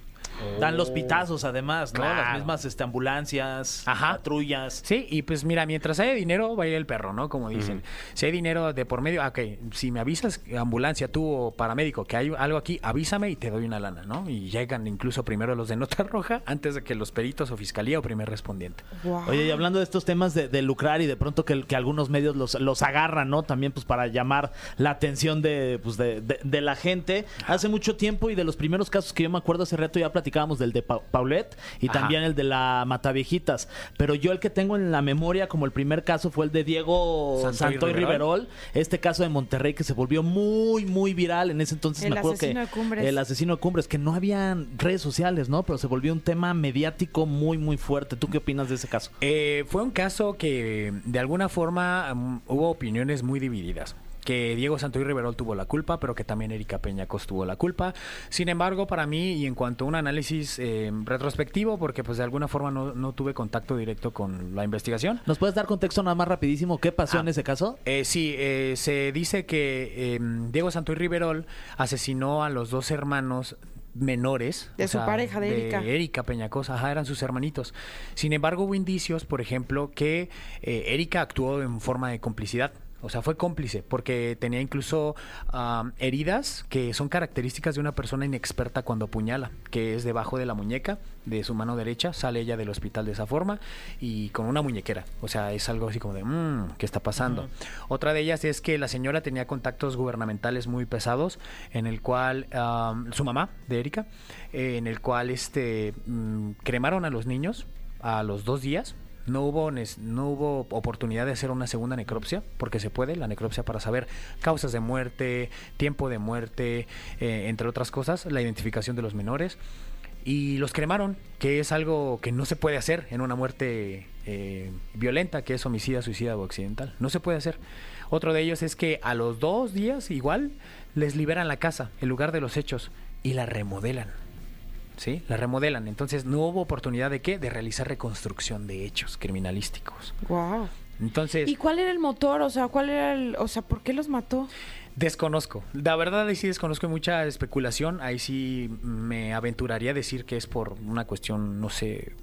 Speaker 3: Dan los pitazos, además, ¿no?
Speaker 4: Claro.
Speaker 3: Las mismas este, ambulancias,
Speaker 4: Ajá.
Speaker 3: patrullas.
Speaker 4: Sí, y pues mira, mientras haya dinero, va a ir el perro, ¿no? Como dicen. Si hay dinero de por medio, ah, ok, si me avisas, ambulancia, tú o paramédico, que hay algo aquí, avísame y te doy una lana, ¿no? Y llegan incluso primero los de nota roja antes de que los peritos o fiscalía o primer respondiente.
Speaker 1: Wow.
Speaker 3: Oye, y hablando de estos temas de, de lucrar y de pronto que, que algunos medios los, los agarran, ¿no? También pues para llamar la atención de, pues, de, de- de la gente. Hace mucho tiempo y de los primeros casos que yo me acuerdo hace rato ya platicábamos del de Pa- Paulette y
Speaker 4: Ajá.
Speaker 3: también el de la Mataviejitas. Pero yo el que tengo en la memoria como el primer caso fue el de Diego
Speaker 4: Santoy
Speaker 3: Santoy,
Speaker 4: Riverol.
Speaker 3: Riverol. Este caso de Monterrey que se volvió muy, muy viral. En ese entonces
Speaker 1: El
Speaker 3: me acuerdo que
Speaker 1: asesino de Cumbres.
Speaker 3: el asesino de Cumbres, que no habían redes sociales, ¿no? Pero se volvió un tema mediático muy, muy fuerte. ¿Tú qué opinas de ese caso?
Speaker 4: Eh, fue un caso que de alguna forma mm, hubo opiniones muy divididas. Que Diego Santoy Riverol tuvo la culpa, pero que también Erika Peñacos tuvo la culpa. Sin embargo, para mí, y en cuanto a un análisis eh, retrospectivo, porque pues de alguna forma no, no tuve contacto directo con la investigación,
Speaker 3: ¿Nos puedes dar contexto nada más rapidísimo? ¿Qué pasó
Speaker 4: Ah.
Speaker 3: en ese caso?
Speaker 4: Eh, sí, eh, se dice que eh, Diego Santoy Riverol asesinó a los dos hermanos menores
Speaker 1: De su pareja, de Erika.
Speaker 4: Erika Peñacosa, ajá, eran sus hermanitos. Sin embargo, hubo indicios, por ejemplo, que eh, Erika actuó en forma de complicidad. O sea, fue cómplice porque tenía incluso am, heridas que son características de una persona inexperta cuando apuñala, que es debajo de la muñeca de su mano derecha, sale ella del hospital de esa forma y con una muñequera. O sea, es algo así como de, mmm, ¿qué está pasando? Otra de ellas es que la señora tenía contactos gubernamentales muy pesados, en el cual am, su mamá, de Erika, eh, en el cual este mm, cremaron a los niños a los dos días. No hubo, no hubo oportunidad de hacer una segunda necropsia, porque se puede, la necropsia para saber causas de muerte, tiempo de muerte, eh, entre otras cosas, la identificación de los menores. Y los cremaron, que es algo que no se puede hacer en una muerte eh, violenta, que es homicida, suicida o accidental. No se puede hacer. Otro de ellos es que a los dos días, igual, les liberan la casa, el lugar de los hechos, y la remodelan. ¿Sí? La remodelan. Entonces no hubo oportunidad de qué? De realizar reconstrucción de hechos criminalísticos.
Speaker 1: Wow.
Speaker 4: Entonces,
Speaker 1: ¿Y cuál era el motor? O sea, ¿cuál era el, o sea, por qué los mató?
Speaker 4: desconozco. La verdad ahí sí desconozco mucha especulación. Ahí sí me aventuraría a decir que es por una cuestión, no sé,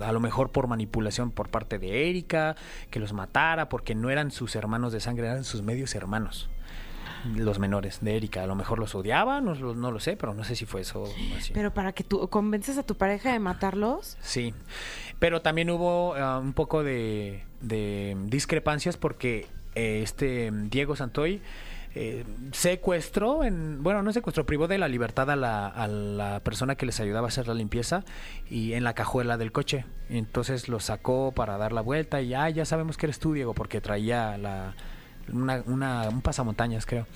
Speaker 4: a lo mejor por manipulación por parte de Erika, que los matara, porque no eran sus hermanos de sangre, eran sus medios hermanos. Los menores de Erika, a lo mejor los odiaba, no, lo- no lo sé, pero no sé si fue eso. así.
Speaker 1: Pero para que tú convences a tu pareja de matarlos.
Speaker 4: Sí, pero también hubo ah, un poco de, de discrepancias porque eh, este Diego Santoy eh, secuestró, en, bueno, no secuestró, privó de la libertad a la, a la persona que les ayudaba a hacer la limpieza y en la cajuela del coche. Entonces lo sacó para dar la vuelta y ya, ya sabemos que eres tú, Diego, porque traía la, una, una- un pasamontañas, creo.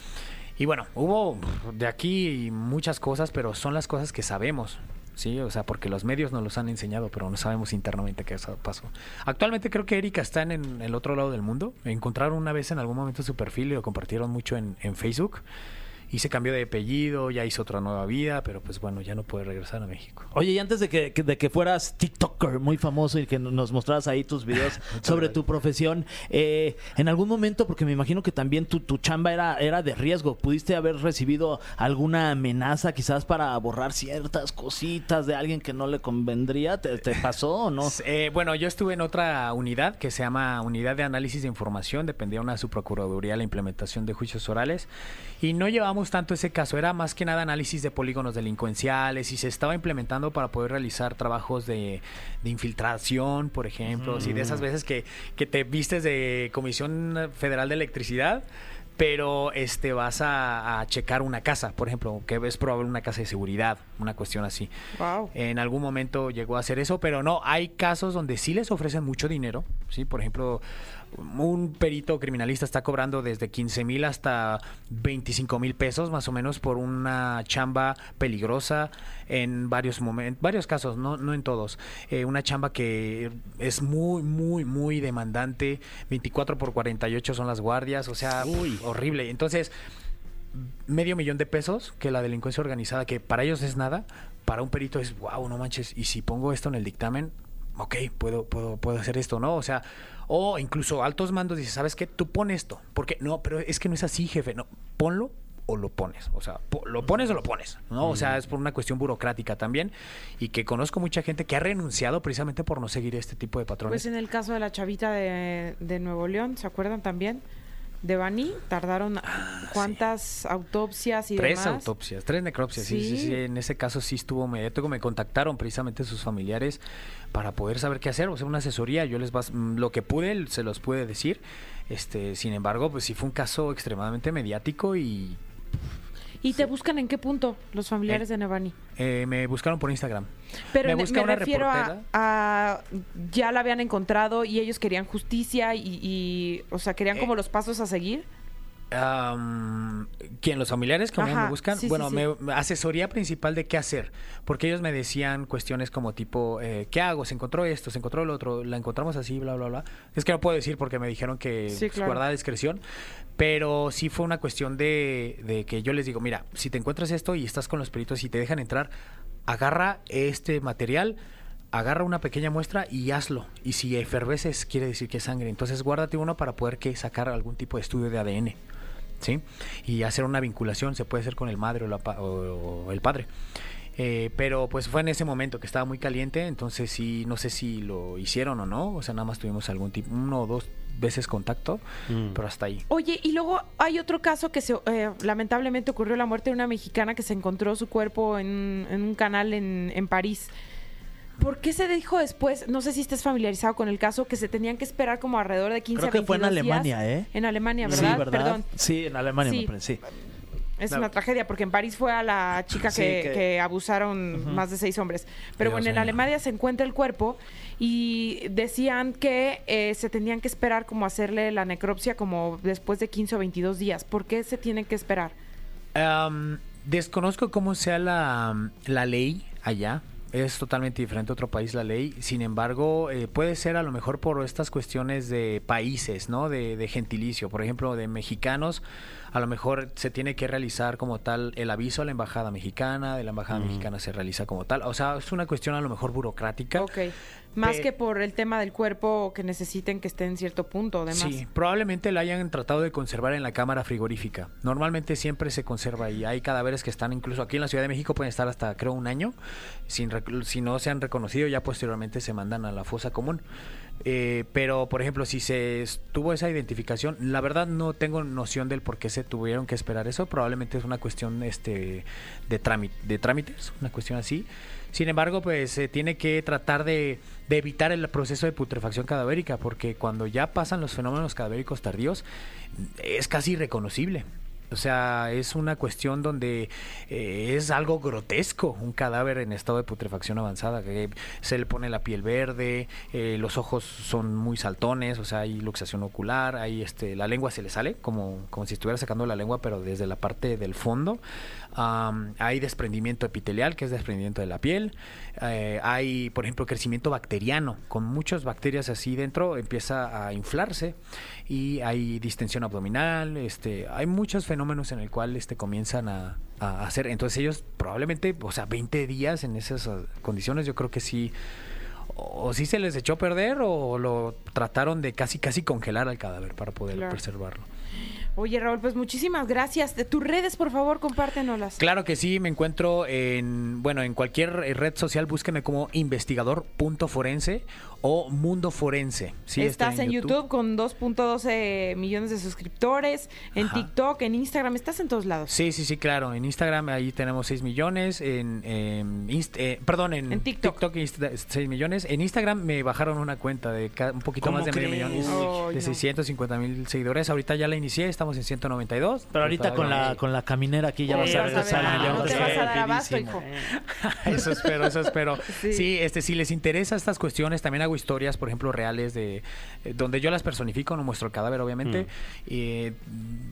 Speaker 4: Y bueno, hubo de aquí muchas cosas, pero son las cosas que sabemos. Sí, o sea, porque los medios nos los han enseñado, pero no sabemos internamente qué pasó. Actualmente creo que Erika está en, en el otro lado del mundo. Encontraron una vez en algún momento su perfil y lo compartieron mucho en, en Facebook. Y se cambió de apellido, ya hizo otra nueva vida, pero pues bueno, ya no puede regresar a México.
Speaker 3: Oye, y antes de que, de que fueras TikToker muy famoso y que nos mostraras ahí tus videos sobre tu profesión, eh, en algún momento, porque me imagino que también tu, tu chamba era, era de riesgo, ¿pudiste haber recibido alguna amenaza quizás para borrar ciertas cositas de alguien que no le convendría? ¿Te, te pasó o no?
Speaker 4: Eh, bueno, yo estuve en otra unidad que se llama Unidad de Análisis de Información, dependía una subprocuraduría la implementación de juicios orales y no tanto ese caso, era más que nada análisis de polígonos delincuenciales y se estaba implementando para poder realizar trabajos de, de infiltración, por ejemplo, y de esas veces que, que te vistes de Comisión Federal de Electricidad pero este vas a, a checar una casa, por ejemplo, que es probable una casa de seguridad, una cuestión así.
Speaker 1: Wow.
Speaker 4: En algún momento llegó a hacer eso, pero no, hay casos donde sí les ofrecen mucho dinero, ¿sí? Por ejemplo, un perito criminalista está cobrando desde 15 mil hasta 25 mil pesos más o menos por una chamba peligrosa en varios momentos, varios casos, no, no en todos. Eh, una chamba que es muy, muy, muy demandante, 24 por 48 son las guardias, o sea, horrible. Entonces, medio millón de pesos que la delincuencia organizada, que para ellos es nada, para un perito es, wow, no manches, y si pongo esto en el dictamen, ok, puedo, puedo, puedo hacer esto, ¿no? O sea, o incluso altos mandos dicen, ¿sabes qué? Tú pon esto, porque no, pero es que no es así, jefe, no, ponlo o lo pones, o sea, po- lo pones o lo pones, ¿no? O sea, es por una cuestión burocrática también y que conozco mucha gente que ha renunciado precisamente por no seguir este tipo de patrones.
Speaker 1: Pues en el caso de la chavita de, de Nuevo León, ¿se acuerdan también? De Bani, tardaron cuántas autopsias y
Speaker 4: Tres
Speaker 1: demás.
Speaker 4: autopsias, tres necropsias, sí. sí,
Speaker 1: Sí.
Speaker 4: sí, En ese caso sí estuvo mediático. Me contactaron precisamente sus familiares para poder saber qué hacer, o sea, una asesoría. Yo les vas, mm, lo que pude, se los pude decir. Este, sin embargo, pues sí fue un caso extremadamente mediático y
Speaker 1: ¿Y te buscan en qué punto los familiares
Speaker 4: Eh,
Speaker 1: de Nevani?
Speaker 4: eh, me buscaron por Instagram.
Speaker 1: Pero
Speaker 4: me
Speaker 1: me,
Speaker 4: busca
Speaker 1: me
Speaker 4: una
Speaker 1: refiero a,
Speaker 4: reportera.
Speaker 1: a- ya la habían encontrado y ellos querían justicia y, y, o sea, querían
Speaker 4: Eh,
Speaker 1: como los pasos a seguir.
Speaker 4: Am, ¿Quién? ¿Los familiares que
Speaker 1: Ajá,
Speaker 4: me buscan?
Speaker 1: sí,
Speaker 4: bueno,
Speaker 1: sí.
Speaker 4: me- me- asesoría principal de qué hacer. Porque ellos me decían cuestiones como tipo, eh, ¿qué hago? Se encontró esto, se encontró lo otro, la encontramos así, bla, bla, bla. Es que no puedo decir porque me dijeron que
Speaker 1: Sí,
Speaker 4: pues,
Speaker 1: claro.
Speaker 4: guardara discreción. Pero sí fue una cuestión de, de que yo les digo, mira, si te encuentras esto y estás con los peritos y te dejan entrar, agarra este material, agarra una pequeña muestra y hazlo. Y si eferveces, quiere decir que es sangre. Entonces guárdate uno para poder que sacar algún tipo de estudio de ADN. ¿Sí? Y hacer una vinculación, se puede hacer con el madre o, la o- o el padre. Eh, pero pues fue en ese momento que estaba muy caliente, entonces sí, no sé si lo hicieron o no, o sea, nada más tuvimos algún tipo, uno o dos veces contacto, pero hasta ahí.
Speaker 1: Oye, y luego hay otro caso que se, eh, lamentablemente ocurrió la muerte de una mexicana que se encontró su cuerpo en, en un canal en, en París. ¿Por qué se dijo después, no sé si estés familiarizado con el caso, que se tenían que esperar como alrededor de 15
Speaker 3: Creo
Speaker 1: a
Speaker 3: que fue en
Speaker 1: 22 días?
Speaker 3: Alemania, ¿eh?
Speaker 1: En Alemania,
Speaker 3: Sí,
Speaker 1: ¿verdad?
Speaker 3: ¿verdad?
Speaker 1: Perdón.
Speaker 3: Sí, en Alemania,
Speaker 1: Sí.
Speaker 3: me parece, sí.
Speaker 1: Es una tragedia porque en París fue a la chica
Speaker 3: Sí,
Speaker 1: que,
Speaker 3: que-
Speaker 1: que abusaron más de seis hombres. Pero
Speaker 4: Dios
Speaker 1: bueno, en. Alemania se encuentra el cuerpo y decían que eh, se tenían que esperar como hacerle la necropsia como después de 15 o 22 días. ¿Por qué se tienen que esperar?
Speaker 4: Desconozco cómo sea la, la ley allá, Es totalmente diferente a otro país la ley. Sin embargo, eh, puede ser a lo mejor por estas cuestiones de países, ¿no? De, de gentilicio. Por ejemplo, de mexicanos, a lo mejor se tiene que realizar como tal el aviso a la embajada mexicana, de la embajada mexicana se realiza como tal. O sea, es una cuestión a lo mejor burocrática.
Speaker 1: Ok. Más que por el tema del cuerpo que necesiten que esté en cierto punto, además.
Speaker 4: Sí, probablemente la hayan tratado de conservar en la cámara frigorífica. Normalmente siempre se conserva ahí. Hay cadáveres que están incluso aquí en la Ciudad de México pueden estar hasta creo un año. Sin si no se han reconocido ya posteriormente se mandan a la fosa común. Eh, pero por ejemplo si se tuvo esa identificación, la verdad no tengo noción del por qué se tuvieron que esperar eso. Probablemente es una cuestión este de trámite, de trámites, una cuestión así. Sin embargo, pues se tiene que tratar de, de evitar el proceso de putrefacción cadavérica, porque cuando ya pasan los fenómenos cadavéricos tardíos, es casi irreconocible. O sea, es una cuestión donde eh, es algo grotesco, un cadáver en estado de putrefacción avanzada, que se le pone la piel verde, eh, los ojos son muy saltones, o sea, hay luxación ocular, hay este, la lengua se le sale como, como si estuviera sacando la lengua, pero desde la parte del fondo. Am, hay desprendimiento epitelial, que es desprendimiento de la piel. Eh, hay, por ejemplo, crecimiento bacteriano. Con muchas bacterias así dentro empieza a inflarse y hay distensión abdominal. Este, hay muchos fenómenos en el cual este, comienzan a, a hacer. Entonces ellos probablemente, o sea, 20 días en esas ah, condiciones, yo creo que sí. O sí se les echó a perder o lo trataron de casi casi congelar al cadáver para poder
Speaker 1: Claro.
Speaker 4: preservarlo.
Speaker 1: Oye, Raúl, pues muchísimas gracias. De tus redes, por favor, compártenolas.
Speaker 4: Claro que sí, me encuentro en, bueno, en cualquier eh, red social, búsqueme como investigador.forense o Mundo Forense. Sí,
Speaker 1: Estás en YouTube. con 2.12 millones de suscriptores, en
Speaker 4: Ajá.
Speaker 1: TikTok, en Instagram, estás en todos lados.
Speaker 4: Sí, sí, sí, claro. En Instagram ahí tenemos 6 millones. En, en Inst- eh, perdón, en,
Speaker 1: En TikTok.
Speaker 4: Insta- 6 millones. En Instagram me bajaron una cuenta de un poquito
Speaker 2: ¿Cómo
Speaker 4: más de medio millón. De
Speaker 1: no.
Speaker 4: 650 mil seguidores. Ahorita ya la inicié, estamos en 192.
Speaker 3: Pero ahorita con la, con la caminera aquí ya vas a regresar.
Speaker 1: ver,
Speaker 3: ya
Speaker 1: no
Speaker 3: vas
Speaker 1: te
Speaker 3: a
Speaker 1: vas
Speaker 3: ver
Speaker 1: a dar abasto,
Speaker 3: rapidísimo.
Speaker 1: hijo.
Speaker 4: eso espero, eso espero.
Speaker 1: Sí.
Speaker 4: Sí. este, si les interesa estas cuestiones, también hago historias, por ejemplo, reales de eh, donde yo las personifico, no muestro el cadáver, obviamente. eh,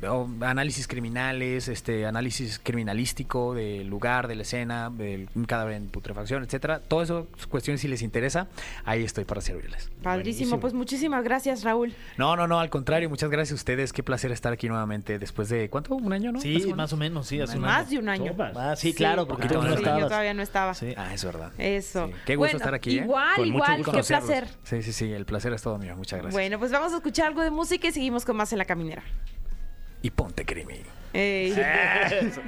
Speaker 4: o análisis criminales, este, análisis criminalístico del lugar, de la escena, del un cadáver en putrefacción, etcétera. Todas esas cuestiones, si les interesa, ahí estoy para servirles.
Speaker 1: Padrísimo.
Speaker 2: Buenísimo.
Speaker 1: Pues muchísimas gracias, Raúl.
Speaker 4: No, no, no, al contrario, muchas gracias a ustedes. Qué placer estar aquí nuevamente después de, ¿cuánto? ¿Un año, no?
Speaker 3: Sí, más o menos, sí, hace un
Speaker 1: Más
Speaker 3: año.
Speaker 1: de un año.
Speaker 3: Ah, sí, claro, porque
Speaker 4: Ah,
Speaker 3: tú no
Speaker 4: sí,
Speaker 1: Sí,
Speaker 3: estabas.
Speaker 1: yo todavía no estaba.
Speaker 3: Sí.
Speaker 4: Ah, es verdad.
Speaker 1: Eso.
Speaker 4: Sí. Qué gusto
Speaker 1: Bueno,
Speaker 4: estar aquí, ¿eh?
Speaker 1: Igual, igual, qué
Speaker 4: Conocerlos.
Speaker 1: Placer.
Speaker 4: Sí, sí, sí, el placer es todo mío. Muchas gracias.
Speaker 1: Bueno, pues vamos a escuchar algo de música y seguimos con más en la caminera.
Speaker 4: Y ponte crimi.
Speaker 1: Ey.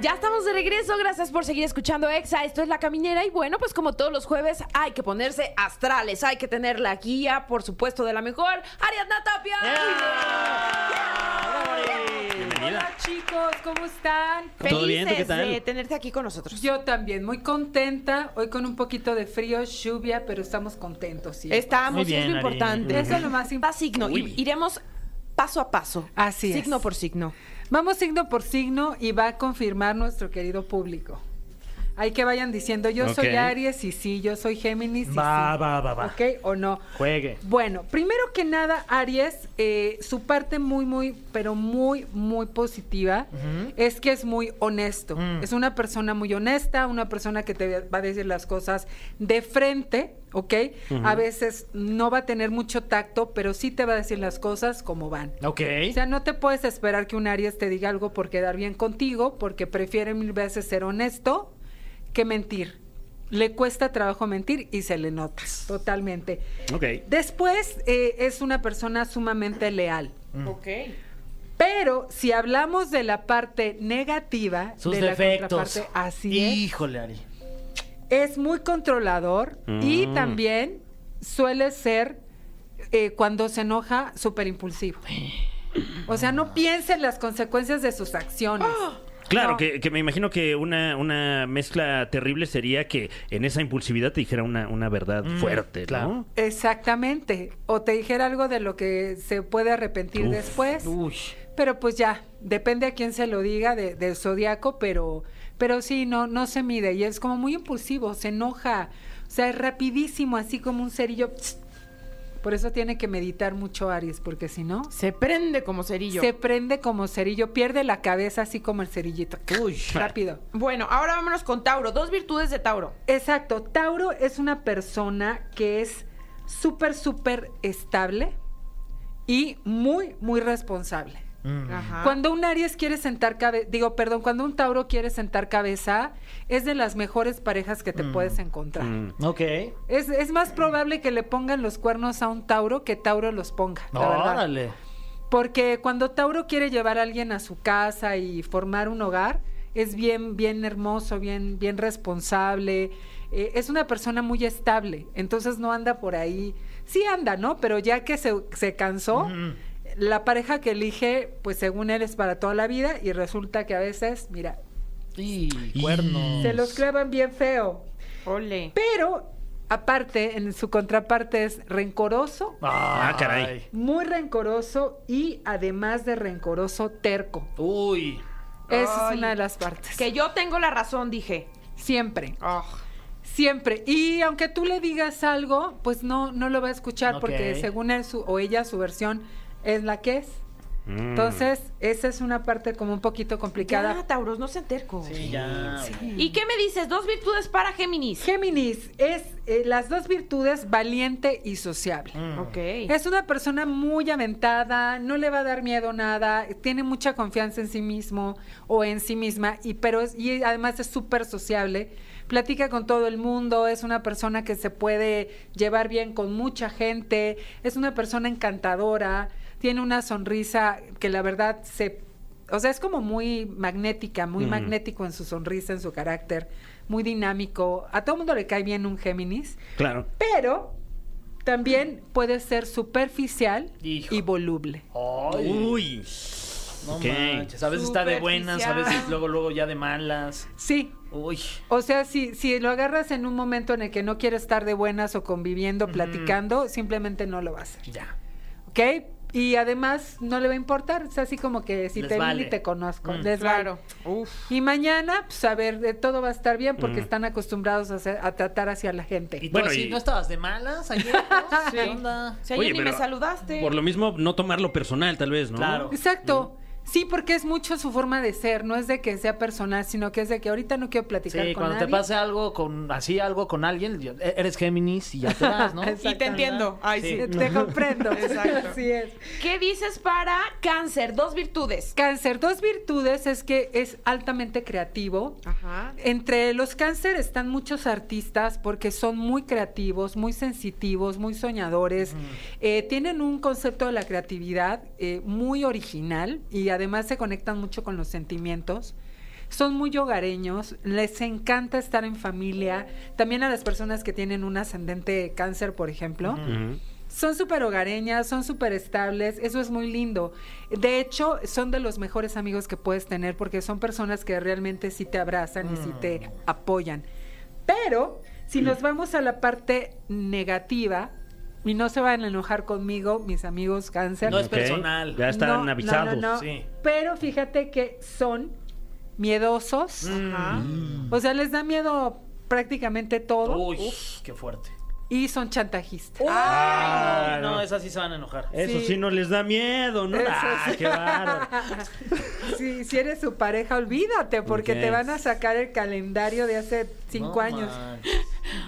Speaker 1: Ya estamos de regreso, gracias por seguir escuchando Exa, esto es La Caminera y bueno, pues como todos los jueves hay que ponerse astrales, hay que tener la guía, por supuesto, de la mejor, Ariadna Tapia.
Speaker 5: Hola chicos, ¿cómo están?
Speaker 2: ¿Todo bien? ¿Tú qué
Speaker 1: Felices
Speaker 2: tal?
Speaker 1: de tenerte aquí con nosotros.
Speaker 5: Yo también, muy contenta, hoy con un poquito de frío, lluvia, pero estamos contentos. sí.
Speaker 1: Estamos, es
Speaker 3: bien,
Speaker 1: lo
Speaker 3: Ari.
Speaker 1: importante.
Speaker 5: Eso es lo más importante.
Speaker 1: signo, iremos paso a paso.
Speaker 5: Así es.
Speaker 1: Signo por signo.
Speaker 5: Vamos signo por signo y va a confirmar nuestro querido público. Hay que vayan diciendo, yo soy. Aries y sí, yo soy Géminis y
Speaker 3: Va,
Speaker 5: sí.
Speaker 3: va, va, va.
Speaker 5: ¿Ok o no?
Speaker 3: Juegue.
Speaker 5: Bueno, primero que nada, Aries, eh, su parte muy, muy, pero muy, muy positiva es que es muy honesto.
Speaker 3: Mm.
Speaker 5: Es una persona muy honesta, una persona que te va a decir las cosas de frente, ¿ok? A veces no va a tener mucho tacto, pero sí te va a decir las cosas como van.
Speaker 3: Ok.
Speaker 5: O sea, no te puedes esperar que un Aries te diga algo por quedar bien contigo, porque prefiere mil veces ser honesto que mentir. Le cuesta trabajo mentir y se le nota totalmente.
Speaker 2: Ok.
Speaker 5: Después eh, es una persona sumamente leal.
Speaker 1: Ok.
Speaker 5: Pero si hablamos de la parte negativa
Speaker 3: Sus
Speaker 5: de la
Speaker 3: defectos.
Speaker 5: contraparte, así es,
Speaker 3: Híjole, Ari.
Speaker 5: es muy controlador y
Speaker 2: Mm.
Speaker 5: también suele ser eh, cuando se enoja súper impulsivo. O sea, no piensa en las consecuencias de sus acciones.
Speaker 2: Claro,
Speaker 5: No.
Speaker 2: que, que me imagino que una, una mezcla terrible sería que en esa impulsividad te dijera una, una verdad fuerte,
Speaker 3: claro.
Speaker 2: ¿no?
Speaker 5: Exactamente. O te dijera algo de lo que se puede arrepentir
Speaker 2: Uf.
Speaker 5: después.
Speaker 3: Uy.
Speaker 5: Pero pues ya, depende a quién se lo diga de- del zodiaco, pero, pero sí, no, no se mide. Y es como muy impulsivo, se enoja. O sea, es rapidísimo, así como un cerillo. Por eso tiene que meditar mucho Aries, porque si no,
Speaker 1: Se prende como cerillo.
Speaker 5: se prende como cerillo, pierde la cabeza así como el cerillito. Uy, rápido.
Speaker 1: Bueno, ahora vámonos con Tauro. Dos virtudes de Tauro.
Speaker 5: Exacto, Tauro es una persona que es súper, súper estable y muy, muy responsable.
Speaker 1: Ajá.
Speaker 5: Cuando un Aries quiere sentar cabeza, digo, perdón, cuando un Tauro quiere sentar cabeza, es de las mejores parejas que te puedes encontrar.
Speaker 2: Mm.
Speaker 3: Ok.
Speaker 5: Es, es más probable que le pongan los cuernos a un Tauro que Tauro los ponga, la verdad.
Speaker 3: Órale.
Speaker 5: Porque cuando Tauro quiere llevar a alguien a su casa y formar un hogar, es bien, bien hermoso, bien, bien responsable. eh, es una persona muy estable. Entonces no anda por ahí. Sí anda, ¿no? Pero ya que se, se cansó, la pareja que elige, pues según él es para toda la vida. Y resulta que a veces, mira,
Speaker 3: Y cuernos.
Speaker 5: se los clavan bien feo.
Speaker 1: Ole.
Speaker 5: Pero, aparte, en su contraparte es rencoroso,
Speaker 2: Ah, caray.
Speaker 3: Ay.
Speaker 5: muy rencoroso y además de rencoroso, terco.
Speaker 3: Uy.
Speaker 5: Esa
Speaker 1: Ay.
Speaker 5: es una de las partes.
Speaker 1: Que yo tengo la razón, dije.
Speaker 5: Siempre,
Speaker 1: Ah.
Speaker 5: siempre. Y aunque tú le digas algo, pues no, no lo va a escuchar porque según él su, o ella su versión es la que es.
Speaker 2: Mm.
Speaker 5: Entonces, esa es una parte como un poquito complicada.
Speaker 1: Ya, Tauros, no sean tercos.
Speaker 3: Sí, ya.
Speaker 1: ¿Y qué me dices? Dos virtudes para Géminis.
Speaker 5: Géminis es eh, las dos virtudes, valiente y sociable.
Speaker 1: Ok.
Speaker 5: Es una persona muy aventada, no le va a dar miedo nada, tiene mucha confianza en sí mismo o en sí misma, y pero es, y además es súper sociable, platica con todo el mundo, es una persona que se puede llevar bien con mucha gente, es una persona encantadora, tiene una sonrisa que la verdad se o sea, es como muy magnética, muy magnético en su sonrisa, en su carácter, muy dinámico. A todo mundo le cae bien un Géminis.
Speaker 2: Claro.
Speaker 5: Pero también puede ser superficial
Speaker 3: Hijo.
Speaker 5: y voluble.
Speaker 3: Ay.
Speaker 2: Uy.
Speaker 3: No
Speaker 2: Ok.
Speaker 3: manches. A veces está de buenas, a veces luego, luego ya de malas.
Speaker 5: Sí.
Speaker 3: Uy.
Speaker 5: O sea, si, si lo agarras en un momento en el que no quiere estar de buenas o conviviendo, platicando, simplemente no lo va a hacer.
Speaker 3: Ya.
Speaker 5: ¿Ok? Y además no le va a importar. Es así como que si
Speaker 3: Les
Speaker 5: te vi
Speaker 3: vale.
Speaker 5: y te conozco.
Speaker 3: Mm.
Speaker 5: les
Speaker 1: Claro.
Speaker 5: vale.
Speaker 1: Uf.
Speaker 5: Y mañana, pues a ver, de todo va a estar bien porque
Speaker 2: Mm.
Speaker 5: están acostumbrados a, hacer- a tratar hacia la gente.
Speaker 3: ¿Y tú
Speaker 2: Bueno,
Speaker 3: así
Speaker 2: y-
Speaker 3: no estabas de malas ayer? no? ¿Qué onda?
Speaker 1: Si ayer
Speaker 2: Oye,
Speaker 1: ni me saludaste.
Speaker 2: Por lo mismo, no tomarlo personal, tal vez, ¿no?
Speaker 3: Claro.
Speaker 5: Exacto. Sí, porque es mucho su forma de ser, no es de que sea personal, sino que es de que ahorita no quiero platicar
Speaker 3: Sí,
Speaker 5: con
Speaker 3: cuando
Speaker 5: nadie.
Speaker 3: te pase algo con así algo con alguien, e- eres Géminis y ya te vas, ¿no?
Speaker 1: Y te entiendo. Ay, sí.
Speaker 5: Te comprendo.
Speaker 1: Exacto.
Speaker 5: Así es.
Speaker 1: ¿Qué dices para Cáncer? Dos virtudes.
Speaker 5: Cáncer, dos virtudes es que es altamente creativo.
Speaker 1: Ajá.
Speaker 5: Entre los cáncer están muchos artistas porque son muy creativos, muy sensitivos, muy soñadores. Eh, tienen un concepto de la creatividad eh, muy original y además se conectan mucho con los sentimientos. Son muy hogareños, les encanta estar en familia. También a las personas que tienen un ascendente cáncer, por ejemplo. Son súper hogareñas, son súper estables, eso es muy lindo. De hecho, son de los mejores amigos que puedes tener porque son personas que realmente sí te abrazan y sí te apoyan. Pero si nos vamos a la parte negativa, y no se van a enojar conmigo, mis amigos cáncer.
Speaker 3: No es personal.
Speaker 2: Ya están
Speaker 5: No, no,
Speaker 2: avisados.
Speaker 5: no, no.
Speaker 3: Sí.
Speaker 5: Pero fíjate que son miedosos.
Speaker 1: Ajá.
Speaker 5: O sea, les da miedo prácticamente todo.
Speaker 3: Uy, qué fuerte.
Speaker 5: Y son chantajistas.
Speaker 2: Ah,
Speaker 3: no,
Speaker 2: no.
Speaker 3: esas sí se van a enojar.
Speaker 2: Eso sí.
Speaker 5: Sí.
Speaker 2: no les da miedo, ¿no?
Speaker 5: Eso
Speaker 2: Ah,
Speaker 5: sí.
Speaker 2: qué bárbaro.
Speaker 5: Sí, si eres su pareja, olvídate, porque te van a sacar el calendario de hace cinco
Speaker 3: No
Speaker 5: años.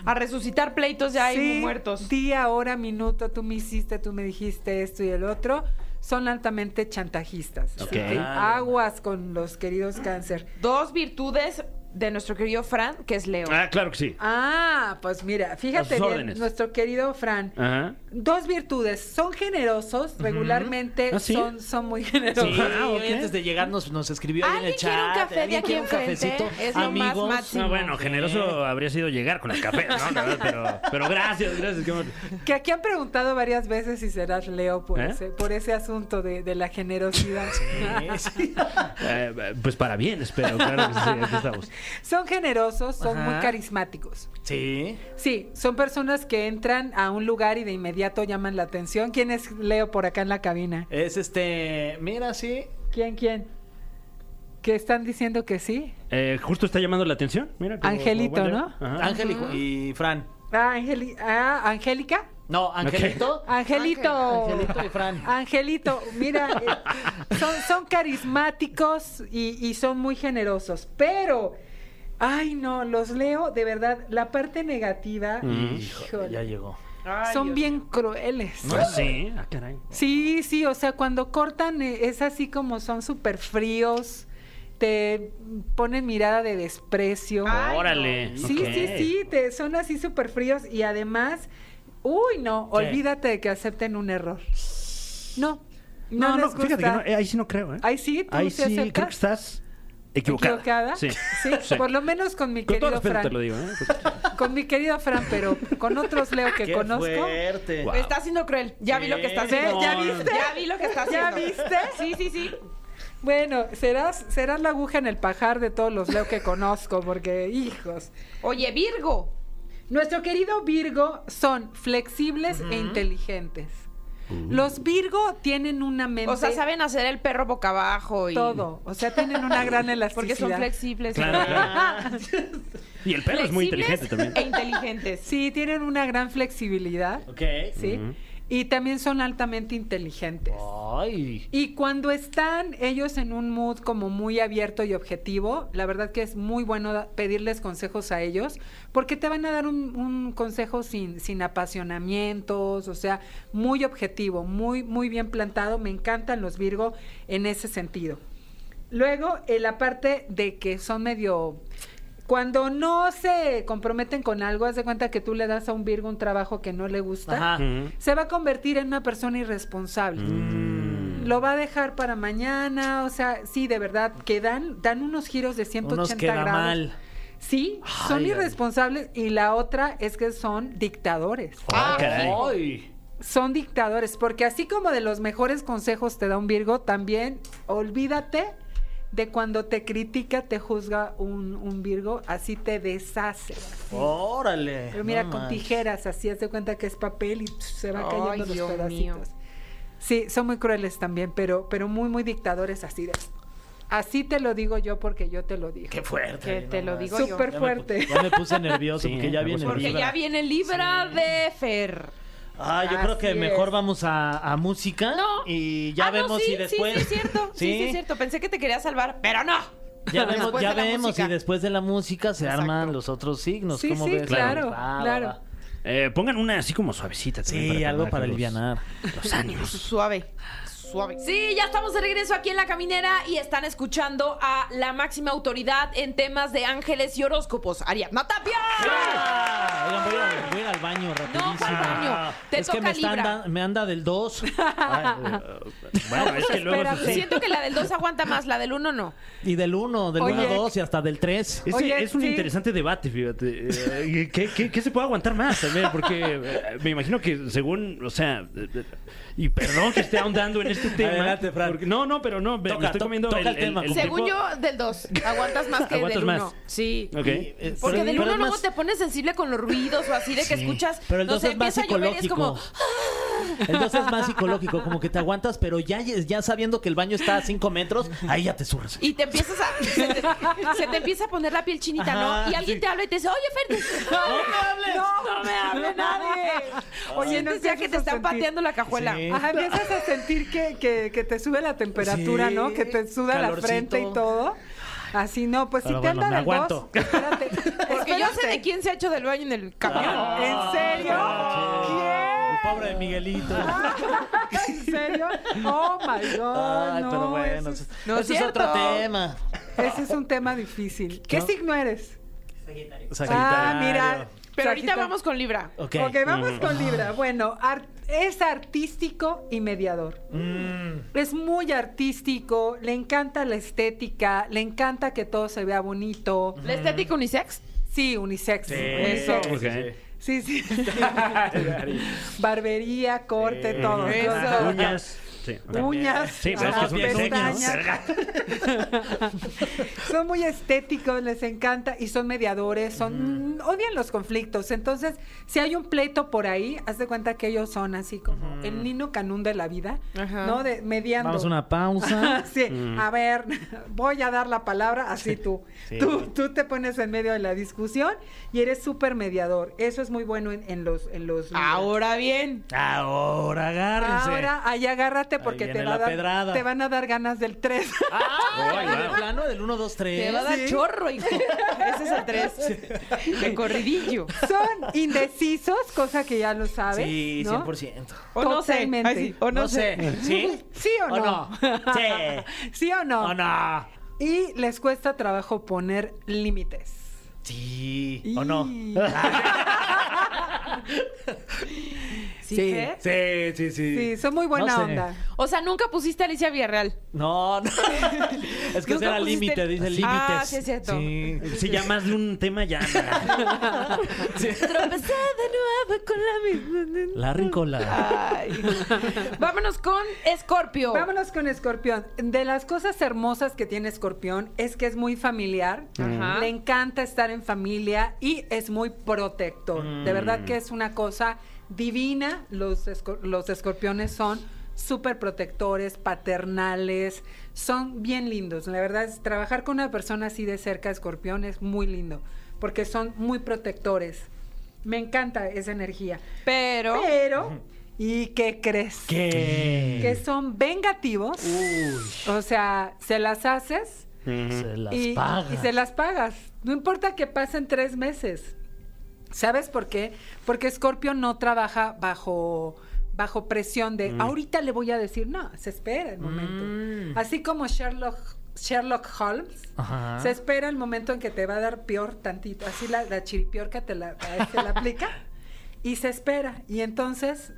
Speaker 1: A resucitar pleitos ya hay
Speaker 5: Sí,
Speaker 1: muertos.
Speaker 5: Día, hora, minuto, tú me hiciste, tú me dijiste esto y el otro. Son altamente chantajistas.
Speaker 2: Ok.
Speaker 5: Así que Aguas con los queridos cáncer.
Speaker 1: Dos virtudes de nuestro querido Fran, que es Leo.
Speaker 2: Ah, claro que sí.
Speaker 5: Ah, pues mira, fíjate bien,
Speaker 2: órdenes.
Speaker 5: nuestro querido Fran.
Speaker 2: Ajá.
Speaker 5: Dos virtudes, son generosos, regularmente
Speaker 2: ¿Ah, sí?
Speaker 5: son, son muy generosos.
Speaker 3: Sí,
Speaker 2: Ah, ok.
Speaker 3: hoy antes de llegar nos, nos escribió ahí en
Speaker 1: ¿Alguien
Speaker 3: el chat.
Speaker 1: quiere un café de
Speaker 3: ¿alguien
Speaker 1: aquí enfrente?
Speaker 3: cafecito?
Speaker 1: Es lo más máximo.
Speaker 2: No, bueno, generoso habría sido llegar con el café, ¿no? La verdad, pero, pero gracias, gracias.
Speaker 5: Que aquí han preguntado varias veces si serás Leo por,
Speaker 2: ¿Eh?
Speaker 5: ese, por ese asunto de, de la generosidad.
Speaker 3: Sí, sí.
Speaker 2: Eh, pues para bien, espero. Claro que sí, aquí estamos.
Speaker 5: Son generosos, son
Speaker 3: Ajá.
Speaker 5: muy carismáticos.
Speaker 3: Sí.
Speaker 5: Sí, son personas que entran a un lugar y de inmediato llaman la atención. ¿Quién es Leo por acá en la cabina?
Speaker 3: Es este. Mira, sí.
Speaker 5: ¿Quién, quién? ¿Que están diciendo que sí?
Speaker 2: Eh, justo está llamando la atención. Mira, como-
Speaker 5: Angelito,
Speaker 2: como
Speaker 5: ¿no?
Speaker 3: Ángel y, Fran.
Speaker 5: Ah, Angeli- ah, Angélica.
Speaker 3: No, Angelito.
Speaker 5: Angelito.
Speaker 3: Angelito y Fran.
Speaker 5: Angelito, mira, eh, son, son carismáticos y, y son muy generosos, pero, ay no, los leo, de verdad, la parte negativa, híjole,
Speaker 3: Ya llegó.
Speaker 5: son bien crueles.
Speaker 2: Sí. Ah, caray.
Speaker 5: Sí, sí, o sea, cuando cortan eh, es así como son súper fríos, te ponen mirada de desprecio.
Speaker 2: Órale.
Speaker 5: Sí, sí, sí, te, son así súper fríos y además, uy, no, olvídate de que acepten un error. No, no,
Speaker 2: No, no,
Speaker 5: les
Speaker 2: fíjate que no, eh, ahí sí no creo, ¿eh?
Speaker 5: Ahí sí, tú
Speaker 2: Ahí
Speaker 5: sí
Speaker 2: sí, creo
Speaker 5: aceptas.
Speaker 2: que estás equivocada.
Speaker 5: ¿Equivocada?
Speaker 2: Sí.
Speaker 5: Sí, por lo menos con mi
Speaker 2: Con
Speaker 5: querido Fran.
Speaker 2: te lo digo, ¿eh?
Speaker 5: Con mi querido Fran, pero con otros Leo que
Speaker 3: Qué
Speaker 5: conozco.
Speaker 3: fuerte.
Speaker 2: Wow.
Speaker 1: Está siendo cruel. Ya vi lo que está haciendo.
Speaker 5: ¿Ya viste?
Speaker 1: Ya vi lo que está
Speaker 5: ¿Ya
Speaker 1: haciendo.
Speaker 5: viste?
Speaker 1: Sí, sí, sí.
Speaker 5: Bueno, serás, serás la aguja en el pajar de todos los Leo que conozco, porque, hijos.
Speaker 1: Oye, Virgo.
Speaker 5: Nuestro querido Virgo son flexibles e inteligentes. Los Virgo tienen una mente.
Speaker 1: O sea, saben hacer el perro boca abajo y
Speaker 5: todo. O sea, tienen una gran elasticidad.
Speaker 1: Porque son flexibles.
Speaker 2: Claro, claro. Y el perro es muy inteligente también.
Speaker 1: E inteligentes.
Speaker 5: Sí, tienen una gran flexibilidad.
Speaker 3: Ok.
Speaker 5: Sí. Y también son altamente inteligentes.
Speaker 3: Ay.
Speaker 5: Y cuando están ellos en un mood como muy abierto y objetivo, la verdad que es muy bueno pedirles consejos a ellos, porque te van a dar un, un consejo sin, sin apasionamientos, o sea, muy objetivo, muy, muy bien plantado. Me encantan los Virgo en ese sentido. Luego, eh, la parte de que son medio... Cuando no se comprometen con algo, haz de cuenta que tú le das a un Virgo un trabajo que no le gusta
Speaker 3: Ajá.
Speaker 5: Se va a convertir en una persona irresponsable.
Speaker 2: Mm.
Speaker 5: Lo va a dejar para mañana, o sea, sí, de verdad, que dan, dan unos giros de 180
Speaker 3: Unos queda
Speaker 5: grados.
Speaker 3: mal.
Speaker 5: Sí, son
Speaker 3: Ay, ay.
Speaker 5: irresponsables y la otra es que son dictadores.
Speaker 2: Ah, caray.
Speaker 3: Ay.
Speaker 5: Son dictadores, porque así como de los mejores consejos te da un Virgo, también olvídate de cuando te critica, te juzga un, un Virgo, así te deshace. así.
Speaker 3: Órale.
Speaker 5: Pero mira,
Speaker 3: no
Speaker 5: con tijeras, así haz de cuenta que es papel y se va
Speaker 1: Ay,
Speaker 5: cayendo los
Speaker 1: Dios
Speaker 5: pedacitos.
Speaker 1: mío.
Speaker 5: Sí, son muy crueles también, pero, pero muy, muy dictadores así de. Así te lo digo yo porque yo te lo digo.
Speaker 3: Qué fuerte.
Speaker 1: Que
Speaker 3: no
Speaker 1: te lo digo yo.
Speaker 5: Súper fuerte.
Speaker 3: Ya me puse nervioso
Speaker 2: Sí,
Speaker 3: porque ya viene
Speaker 2: puse
Speaker 1: Porque
Speaker 3: Libra.
Speaker 1: ya viene Libra de Fer.
Speaker 3: Ah, yo creo que mejor
Speaker 5: es.
Speaker 3: vamos a, a música
Speaker 1: No.
Speaker 3: y ya
Speaker 1: Ah, no,
Speaker 3: vemos
Speaker 1: sí,
Speaker 3: si después.
Speaker 1: Sí, sí, es cierto. Sí, sí, es cierto. Pensé que te quería salvar, pero no.
Speaker 3: Ya vemos,
Speaker 1: Después
Speaker 3: ya vemos y después de la música se
Speaker 1: Exacto.
Speaker 3: arman los otros signos.
Speaker 5: Sí,
Speaker 3: ¿Cómo
Speaker 5: sí,
Speaker 3: ves?
Speaker 5: claro,
Speaker 3: Va, va,
Speaker 5: claro.
Speaker 3: va.
Speaker 2: Eh, pongan una así como suavecita. también
Speaker 3: Sí, algo
Speaker 2: calmar
Speaker 3: para
Speaker 2: los-
Speaker 3: alivianar.
Speaker 2: Los ánimos.
Speaker 1: Suave. Suave. Sí, ya estamos de regreso aquí en La Caminera y están escuchando a la máxima autoridad en temas de ángeles y horóscopos, Ariadna Tapia.
Speaker 3: Ah, oigan, voy, a, voy a ir al baño rapidísimo.
Speaker 1: ¿cuál baño? Te
Speaker 3: es que
Speaker 1: toca
Speaker 3: me, están
Speaker 1: Libra.
Speaker 3: dan- me anda del 2
Speaker 2: Bueno, es que luego sí.
Speaker 1: Siento que la del 2 aguanta más, la del 1 no.
Speaker 3: y del 1, del 1
Speaker 5: Oye.
Speaker 3: 2 y hasta del 3.
Speaker 2: Ese
Speaker 5: Oye,
Speaker 2: es un
Speaker 5: sí.
Speaker 2: interesante debate, fíjate. Eh, ¿Qué, qué, qué se puede aguantar más también? Porque eh, me imagino que según, o sea, y perdón que esté ahondando en este tema.
Speaker 3: Adelante, Fran.
Speaker 2: porque- no, no, pero no, me,
Speaker 3: Toca,
Speaker 2: me estoy
Speaker 3: to-
Speaker 2: comiendo
Speaker 3: toca
Speaker 2: el,
Speaker 3: el tema.
Speaker 1: Según
Speaker 2: tipo-
Speaker 1: yo, del 2. Aguantas más que
Speaker 2: Aguantas
Speaker 1: del
Speaker 2: más.
Speaker 1: 1. Sí.
Speaker 2: Ok.
Speaker 3: eh,
Speaker 1: Porque
Speaker 3: pero-
Speaker 1: del
Speaker 3: pero
Speaker 1: 1
Speaker 3: es
Speaker 1: luego
Speaker 3: más-
Speaker 1: te pones sensible con los ruidos o así de que
Speaker 3: Sí.
Speaker 1: escuchas.
Speaker 3: Pero el
Speaker 1: no
Speaker 3: 2
Speaker 1: sé,
Speaker 3: es más
Speaker 1: y es
Speaker 3: psicológico.
Speaker 1: como.
Speaker 3: El 2 es más psicológico, como que te aguantas, pero ya, ya sabiendo que el baño está a 5 metros, ahí ya te surres.
Speaker 1: Y te empiezas a. Se te, se te empieza a poner la piel chinita,
Speaker 3: Ajá,
Speaker 1: ¿no? Y alguien
Speaker 3: sí.
Speaker 1: te habla y te dice, oye, Fer. ¡No me hables! ¡No, me hable nadie!
Speaker 5: Oye, no
Speaker 1: no ya que te están
Speaker 5: sentir-
Speaker 1: pateando la cajuela.
Speaker 5: Ajá, empiezas a sentir que, que, que te sube la temperatura,
Speaker 3: Sí,
Speaker 5: ¿no? Que te suda
Speaker 3: calorcito.
Speaker 5: la frente y todo. Así no, pues
Speaker 3: Pero
Speaker 5: si te
Speaker 3: bueno,
Speaker 5: anda
Speaker 3: me
Speaker 5: del dos, espérate.
Speaker 1: Porque yo sé de quién se ha hecho del baño en el camión.
Speaker 5: ¿En serio?
Speaker 3: El pobre de Miguelito.
Speaker 5: ¿Quién? ¿En serio? Oh my God.
Speaker 3: Ay,
Speaker 5: no,
Speaker 3: pero bueno,
Speaker 5: ese,
Speaker 3: eso,
Speaker 5: es,
Speaker 1: no es
Speaker 3: eso es otro tema.
Speaker 5: ese es un tema difícil. ¿Qué
Speaker 3: No.
Speaker 5: signo eres?
Speaker 3: Sagitario.
Speaker 5: Ah, mira.
Speaker 1: Pero ahorita vamos con Libra.
Speaker 3: Ok.
Speaker 5: Ok, vamos con Libra. Bueno, ar- es artístico y mediador.
Speaker 3: Mm,
Speaker 5: Es muy artístico, le encanta la estética, le encanta que todo se vea bonito.
Speaker 1: ¿La estética unisex?
Speaker 5: Sí, unisex.
Speaker 3: Eso.
Speaker 5: unisex. Sí, sí. Barbería, corte, todo.
Speaker 1: Eso.
Speaker 2: Uñas. Sí.
Speaker 5: uñas,
Speaker 2: Sí, pero es que es un diseño, ¿no?
Speaker 5: pestañas. son muy estéticos, les encanta y son mediadores, son odian los conflictos. Entonces, si hay un pleito por ahí, haz de cuenta que ellos son así como el Nino Canún de la vida,
Speaker 1: Ajá.
Speaker 5: ¿no? De mediando.
Speaker 3: Vamos a una pausa.
Speaker 5: sí, a ver, voy a dar la palabra así tú.
Speaker 3: Sí.
Speaker 5: tú. Tú te pones en medio de la discusión y eres súper mediador. Eso es muy bueno en, en los en los
Speaker 1: Ahora bien.
Speaker 3: Ahora agárrense.
Speaker 5: Ahora, ahí agárrate porque te, va a dar- te van a dar ganas del 3.
Speaker 3: Ah, ¿de plano del 1, 2, 3.
Speaker 1: Te va a dar
Speaker 5: Sí.
Speaker 1: chorro, hijo. Ese es el 3. De corridillo.
Speaker 5: Son indecisos, cosa que ya lo sabes.
Speaker 3: Sí,
Speaker 5: ¿no?
Speaker 3: 100%.
Speaker 1: O no sé.
Speaker 5: Totalmente.
Speaker 1: Ay, sí, O no, sé.
Speaker 3: ¿Sí?
Speaker 5: ¿Sí o,
Speaker 3: ¿O
Speaker 5: no?
Speaker 3: no? Sí.
Speaker 5: ¿Sí o no?
Speaker 3: ¿O no?
Speaker 5: Y les cuesta trabajo poner límites.
Speaker 3: Sí. ¿O no?
Speaker 1: ¿Sí?
Speaker 3: Sí, sí, sí.
Speaker 5: Sí, son muy buena
Speaker 3: No sé.
Speaker 5: onda.
Speaker 1: O sea, nunca pusiste a Alicia Villarreal.
Speaker 3: No, no. Es que ese
Speaker 1: Nunca
Speaker 3: era
Speaker 1: pusiste-
Speaker 3: límite, dice límites.
Speaker 1: Ah, sí, es cierto.
Speaker 3: Sí.
Speaker 2: Si ya más de un tema ya. mira.
Speaker 1: Tropecé de nuevo con la misma.
Speaker 3: La rincola.
Speaker 1: Ay. Vámonos con Escorpio.
Speaker 5: Vámonos con Escorpión. De las cosas hermosas que tiene Escorpión es que es muy familiar,
Speaker 1: Ajá.
Speaker 5: le encanta estar en familia y es muy protector. De verdad que es una cosa divina. Los, escor- los escorpiones son súper protectores, paternales, son bien lindos. La verdad es trabajar con una persona así de cerca, escorpión, es muy lindo, porque son muy protectores. Me encanta esa energía.
Speaker 1: Pero.
Speaker 5: Pero, ¿y qué crees?
Speaker 3: ¿Qué?
Speaker 5: que son vengativos. O sea, se las haces
Speaker 3: Se las
Speaker 5: y,
Speaker 3: paga.
Speaker 5: y se las pagas. No importa que pasen tres meses. ¿Sabes por qué? Porque Scorpio no trabaja bajo bajo presión de ahorita le voy a decir, no, se espera el momento. Así como Sherlock Sherlock Holmes,
Speaker 3: Ajá.
Speaker 5: se espera el momento en que te va a dar peor tantito, así la, la chiripiorca te la, te la aplica y se espera y entonces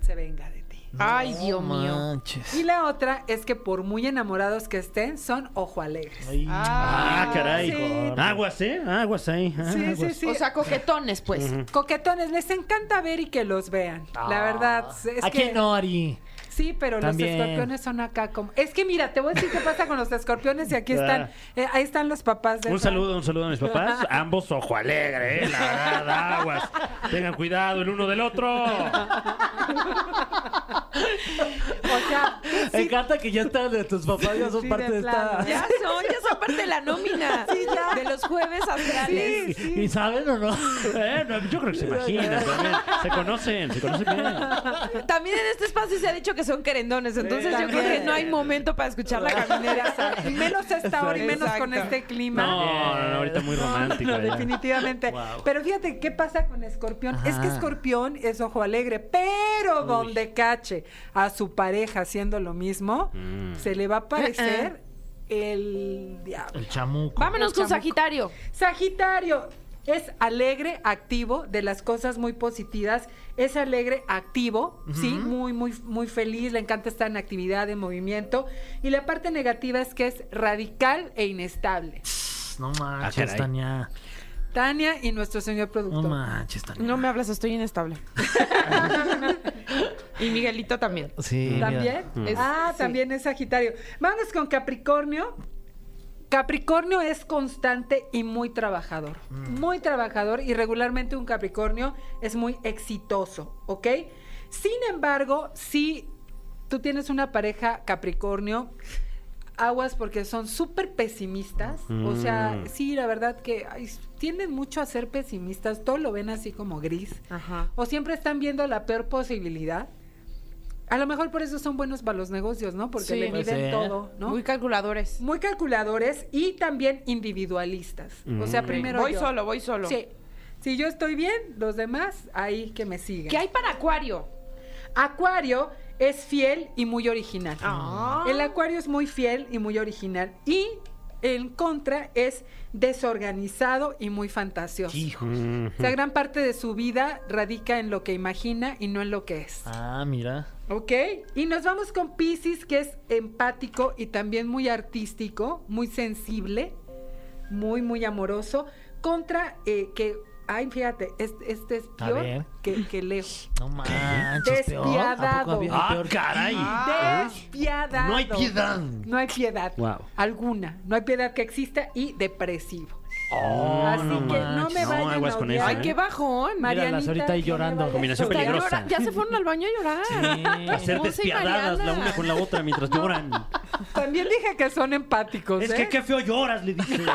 Speaker 5: se venga.
Speaker 1: Ay, Dios mío.
Speaker 5: Y la otra es que por muy enamorados que estén, son ojo alegres.
Speaker 3: Ay.
Speaker 2: Ah, caray.
Speaker 5: Sí.
Speaker 2: Aguas, ¿eh? Aguas ahí.
Speaker 5: Sí, sí,
Speaker 2: aguas.
Speaker 5: sí.
Speaker 1: O sea, coquetones, pues.
Speaker 5: Coquetones, les encanta ver y que los vean. La verdad, es
Speaker 3: ¿A
Speaker 5: que...
Speaker 3: quién no, Ari?
Speaker 5: Sí, pero
Speaker 3: También.
Speaker 5: los escorpiones son acá como... Es que mira, te voy a decir qué pasa con los escorpiones y aquí están, eh, ahí están los papás de
Speaker 2: Un
Speaker 5: Fran.
Speaker 2: saludo, un saludo a mis papás. Ambos ojo alegre, ¿eh? La verdad, aguas. Tengan cuidado el uno del otro.
Speaker 5: O sea,
Speaker 3: Me encanta que ya están de tus papás, ya son
Speaker 5: Sí,
Speaker 3: parte
Speaker 5: de
Speaker 3: de, esta.
Speaker 1: Ya son, ya son parte de la nómina. De los jueves astrales.
Speaker 3: ¿Y, y saben o no?
Speaker 2: Eh, no, yo creo que se imaginan también. Se conocen, se conocen bien.
Speaker 1: También en este espacio se ha dicho que son querendones, entonces yo creo que no hay momento para escuchar la caminera.
Speaker 5: y menos a esta hora y menos con este clima.
Speaker 2: No, no, no, ahorita muy romántico.
Speaker 5: No, definitivamente. Pero fíjate qué pasa con Escorpión. Es que Escorpión es ojo alegre, pero donde cache a su pareja haciendo lo mismo,
Speaker 2: Mm.
Speaker 5: se le va a aparecer el diablo.
Speaker 3: El chamuco.
Speaker 1: Vámonos
Speaker 5: El
Speaker 1: con
Speaker 5: chamuco.
Speaker 1: Sagitario.
Speaker 5: Sagitario es alegre, activo, de las cosas muy positivas. Es alegre, activo, sí, muy, muy, muy feliz. Le encanta estar en actividad, en movimiento. Y la parte negativa es que es radical e inestable.
Speaker 3: No
Speaker 2: Ah,
Speaker 3: manches. Tania.
Speaker 5: Tania y nuestro señor
Speaker 3: No
Speaker 5: productor.
Speaker 3: manches, Tania.
Speaker 1: No me hablas, estoy inestable. y Miguelito también.
Speaker 3: Sí.
Speaker 5: ¿También?
Speaker 1: Es-
Speaker 5: ah,
Speaker 1: sí.
Speaker 5: también es Sagitario. Vamos con Capricornio. Capricornio es constante y muy trabajador. Muy trabajador y regularmente un Capricornio es muy exitoso, ¿ok? Sin embargo, si tú tienes una pareja Capricornio, aguas porque son súper pesimistas. O sea,
Speaker 2: Mm.
Speaker 5: sí, la verdad que ay, tienden mucho a ser pesimistas. Todo lo ven así como gris
Speaker 1: Ajá.
Speaker 5: o siempre están viendo la peor posibilidad. A lo mejor por eso son buenos para los negocios, ¿no? Porque
Speaker 1: Sí.
Speaker 5: le
Speaker 3: Puede
Speaker 5: miden todo, ¿no?
Speaker 1: Muy
Speaker 5: Muy,
Speaker 1: calculadores.
Speaker 5: calculadores y también individualistas. O sea,
Speaker 2: Mm.
Speaker 5: primero
Speaker 1: voy
Speaker 5: yo.
Speaker 1: solo, voy solo.
Speaker 5: Sí. Si yo estoy bien, los demás ahí que me sigan.
Speaker 1: ¿Qué hay para Acuario?
Speaker 5: Acuario es fiel y muy original.
Speaker 1: Ah.
Speaker 5: El acuario es muy fiel y muy original. Y en contra es desorganizado y muy fantasioso.
Speaker 3: Hijo.
Speaker 2: Mm.
Speaker 5: O sea, gran parte de su vida radica en lo que imagina y no en lo que es.
Speaker 3: Ah, mira.
Speaker 5: ¿Ok? Y nos vamos con Pisces, que es empático y también muy artístico, muy sensible, muy, muy amoroso, contra eh, que Ay, fíjate, este, este es peor que, que Leo.
Speaker 3: No manches, peor. ¿A poco
Speaker 5: Despiadado.
Speaker 3: había
Speaker 2: Ah,
Speaker 3: peor que-
Speaker 2: caray.
Speaker 5: Despiadado.
Speaker 2: No hay piedad.
Speaker 5: No hay piedad.
Speaker 2: Wow.
Speaker 5: Alguna. No hay piedad que exista y depresivo.
Speaker 2: Oh,
Speaker 5: Así
Speaker 2: no
Speaker 5: que no me
Speaker 2: No,
Speaker 5: vayan
Speaker 2: aguas con
Speaker 5: odiar.
Speaker 2: eso,
Speaker 1: Ay,
Speaker 2: ¿eh?
Speaker 1: qué bajón.
Speaker 3: Míralas ahorita ahí
Speaker 5: no me
Speaker 3: llorando.
Speaker 5: a
Speaker 2: Combinación
Speaker 5: odiar.
Speaker 2: Peligrosa.
Speaker 1: llora- Ya se fueron al baño a llorar.
Speaker 2: A ser
Speaker 1: y
Speaker 2: despiadadas la
Speaker 1: Mariana.
Speaker 2: una con la otra mientras lloran.
Speaker 5: También dije que son empáticos.
Speaker 2: Es
Speaker 5: ¿eh?
Speaker 2: que qué feo lloras, le dije.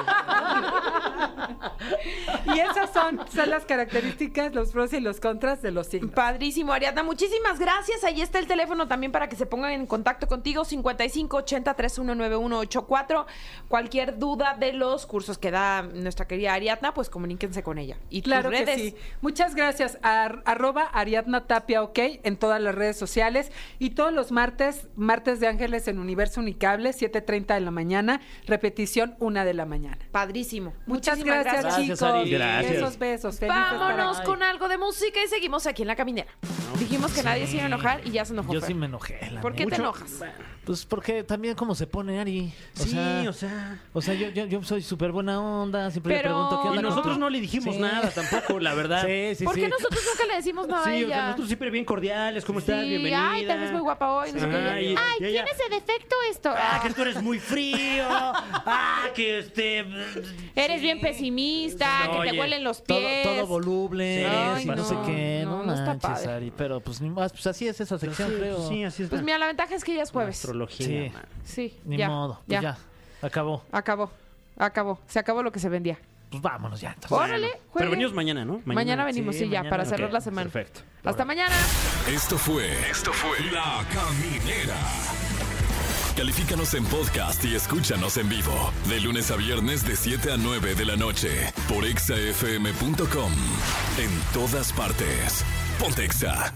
Speaker 5: Y esas son, son las características, los pros y los contras de los signos.
Speaker 1: Padrísimo, Ariadna. Muchísimas gracias. Ahí está el teléfono también para que se pongan en contacto contigo. 5580-319184. Cualquier duda de los cursos que da nuestra querida Ariadna, pues comuníquense con ella. Y tus
Speaker 5: Claro que
Speaker 1: redes.
Speaker 5: sí. Muchas gracias. Ar- arroba Ariadna Tapia OK en todas las redes sociales. Y todos los martes, martes de Ángeles en Universo Unicable, 7.30 de la mañana. Repetición, 1 de la mañana.
Speaker 1: Padrísimo.
Speaker 5: Muchas
Speaker 1: Muchísimas
Speaker 5: gracias,
Speaker 3: Gracias,
Speaker 5: chicos.
Speaker 3: Ari.
Speaker 2: Gracias.
Speaker 5: Besos, besos. Feliz
Speaker 1: Vámonos con algo de música y seguimos aquí en la caminera. Dijimos que nadie se iba a enojar y ya se enojó.
Speaker 3: Yo
Speaker 1: Fer.
Speaker 3: sí me enojé. la
Speaker 1: ¿Por qué te enojas?
Speaker 3: Pues porque también como se pone Ari. O
Speaker 2: Sí,
Speaker 3: sea,
Speaker 2: o sea.
Speaker 3: o sea, yo, yo, yo soy súper buena onda, siempre
Speaker 1: Pero-
Speaker 3: le pregunto qué
Speaker 2: Y
Speaker 3: onda. con
Speaker 2: nosotros no le dijimos
Speaker 3: Sí.
Speaker 2: nada tampoco, la verdad.
Speaker 3: Sí, sí,
Speaker 1: ¿Por
Speaker 3: sí.
Speaker 1: qué nosotros nunca le decimos nada a
Speaker 2: Sí, o sea,
Speaker 1: ella?
Speaker 2: nosotros siempre bien cordiales, ¿cómo estás? Bienvenida.
Speaker 1: ay, te ves muy guapa hoy, no sé qué.
Speaker 2: Ay,
Speaker 1: Ay,
Speaker 2: y ella,
Speaker 1: ese defecto esto.
Speaker 2: Ah, que tú eres muy frío. Ah, que este.
Speaker 1: Eres bien pesimista, que
Speaker 2: Oye,
Speaker 1: te huelen los
Speaker 3: Todo,
Speaker 1: pies.
Speaker 3: todo voluble,
Speaker 2: Sí,
Speaker 3: y no,
Speaker 2: no,
Speaker 3: sé qué,
Speaker 1: no,
Speaker 3: no,
Speaker 1: no está
Speaker 3: manches,
Speaker 1: padre.
Speaker 3: Ari, pero pues ni más, pues así es esa sección, creo.
Speaker 2: Sí, así es.
Speaker 1: Pues mira, la ventaja es que ya es jueves.
Speaker 3: Sí.
Speaker 2: man.
Speaker 1: Sí,
Speaker 3: Ni
Speaker 1: ya,
Speaker 3: modo, pues ya. acabó.
Speaker 1: Acabó, acabó. Se acabó lo que se vendía.
Speaker 3: Pues vámonos ya. entonces.
Speaker 1: Órale,
Speaker 2: Pero venimos mañana, ¿no?
Speaker 1: Mañana, venimos, sí,
Speaker 3: sí,
Speaker 1: ya, para cerrar la semana.
Speaker 2: Perfecto.
Speaker 1: Hasta mañana.
Speaker 6: Esto fue. Esto fue. La Caminera. Califícanos en podcast y escúchanos en vivo. De lunes a viernes, de 7 a 9 de la noche. Por exafm.com. En todas partes. Pontexa.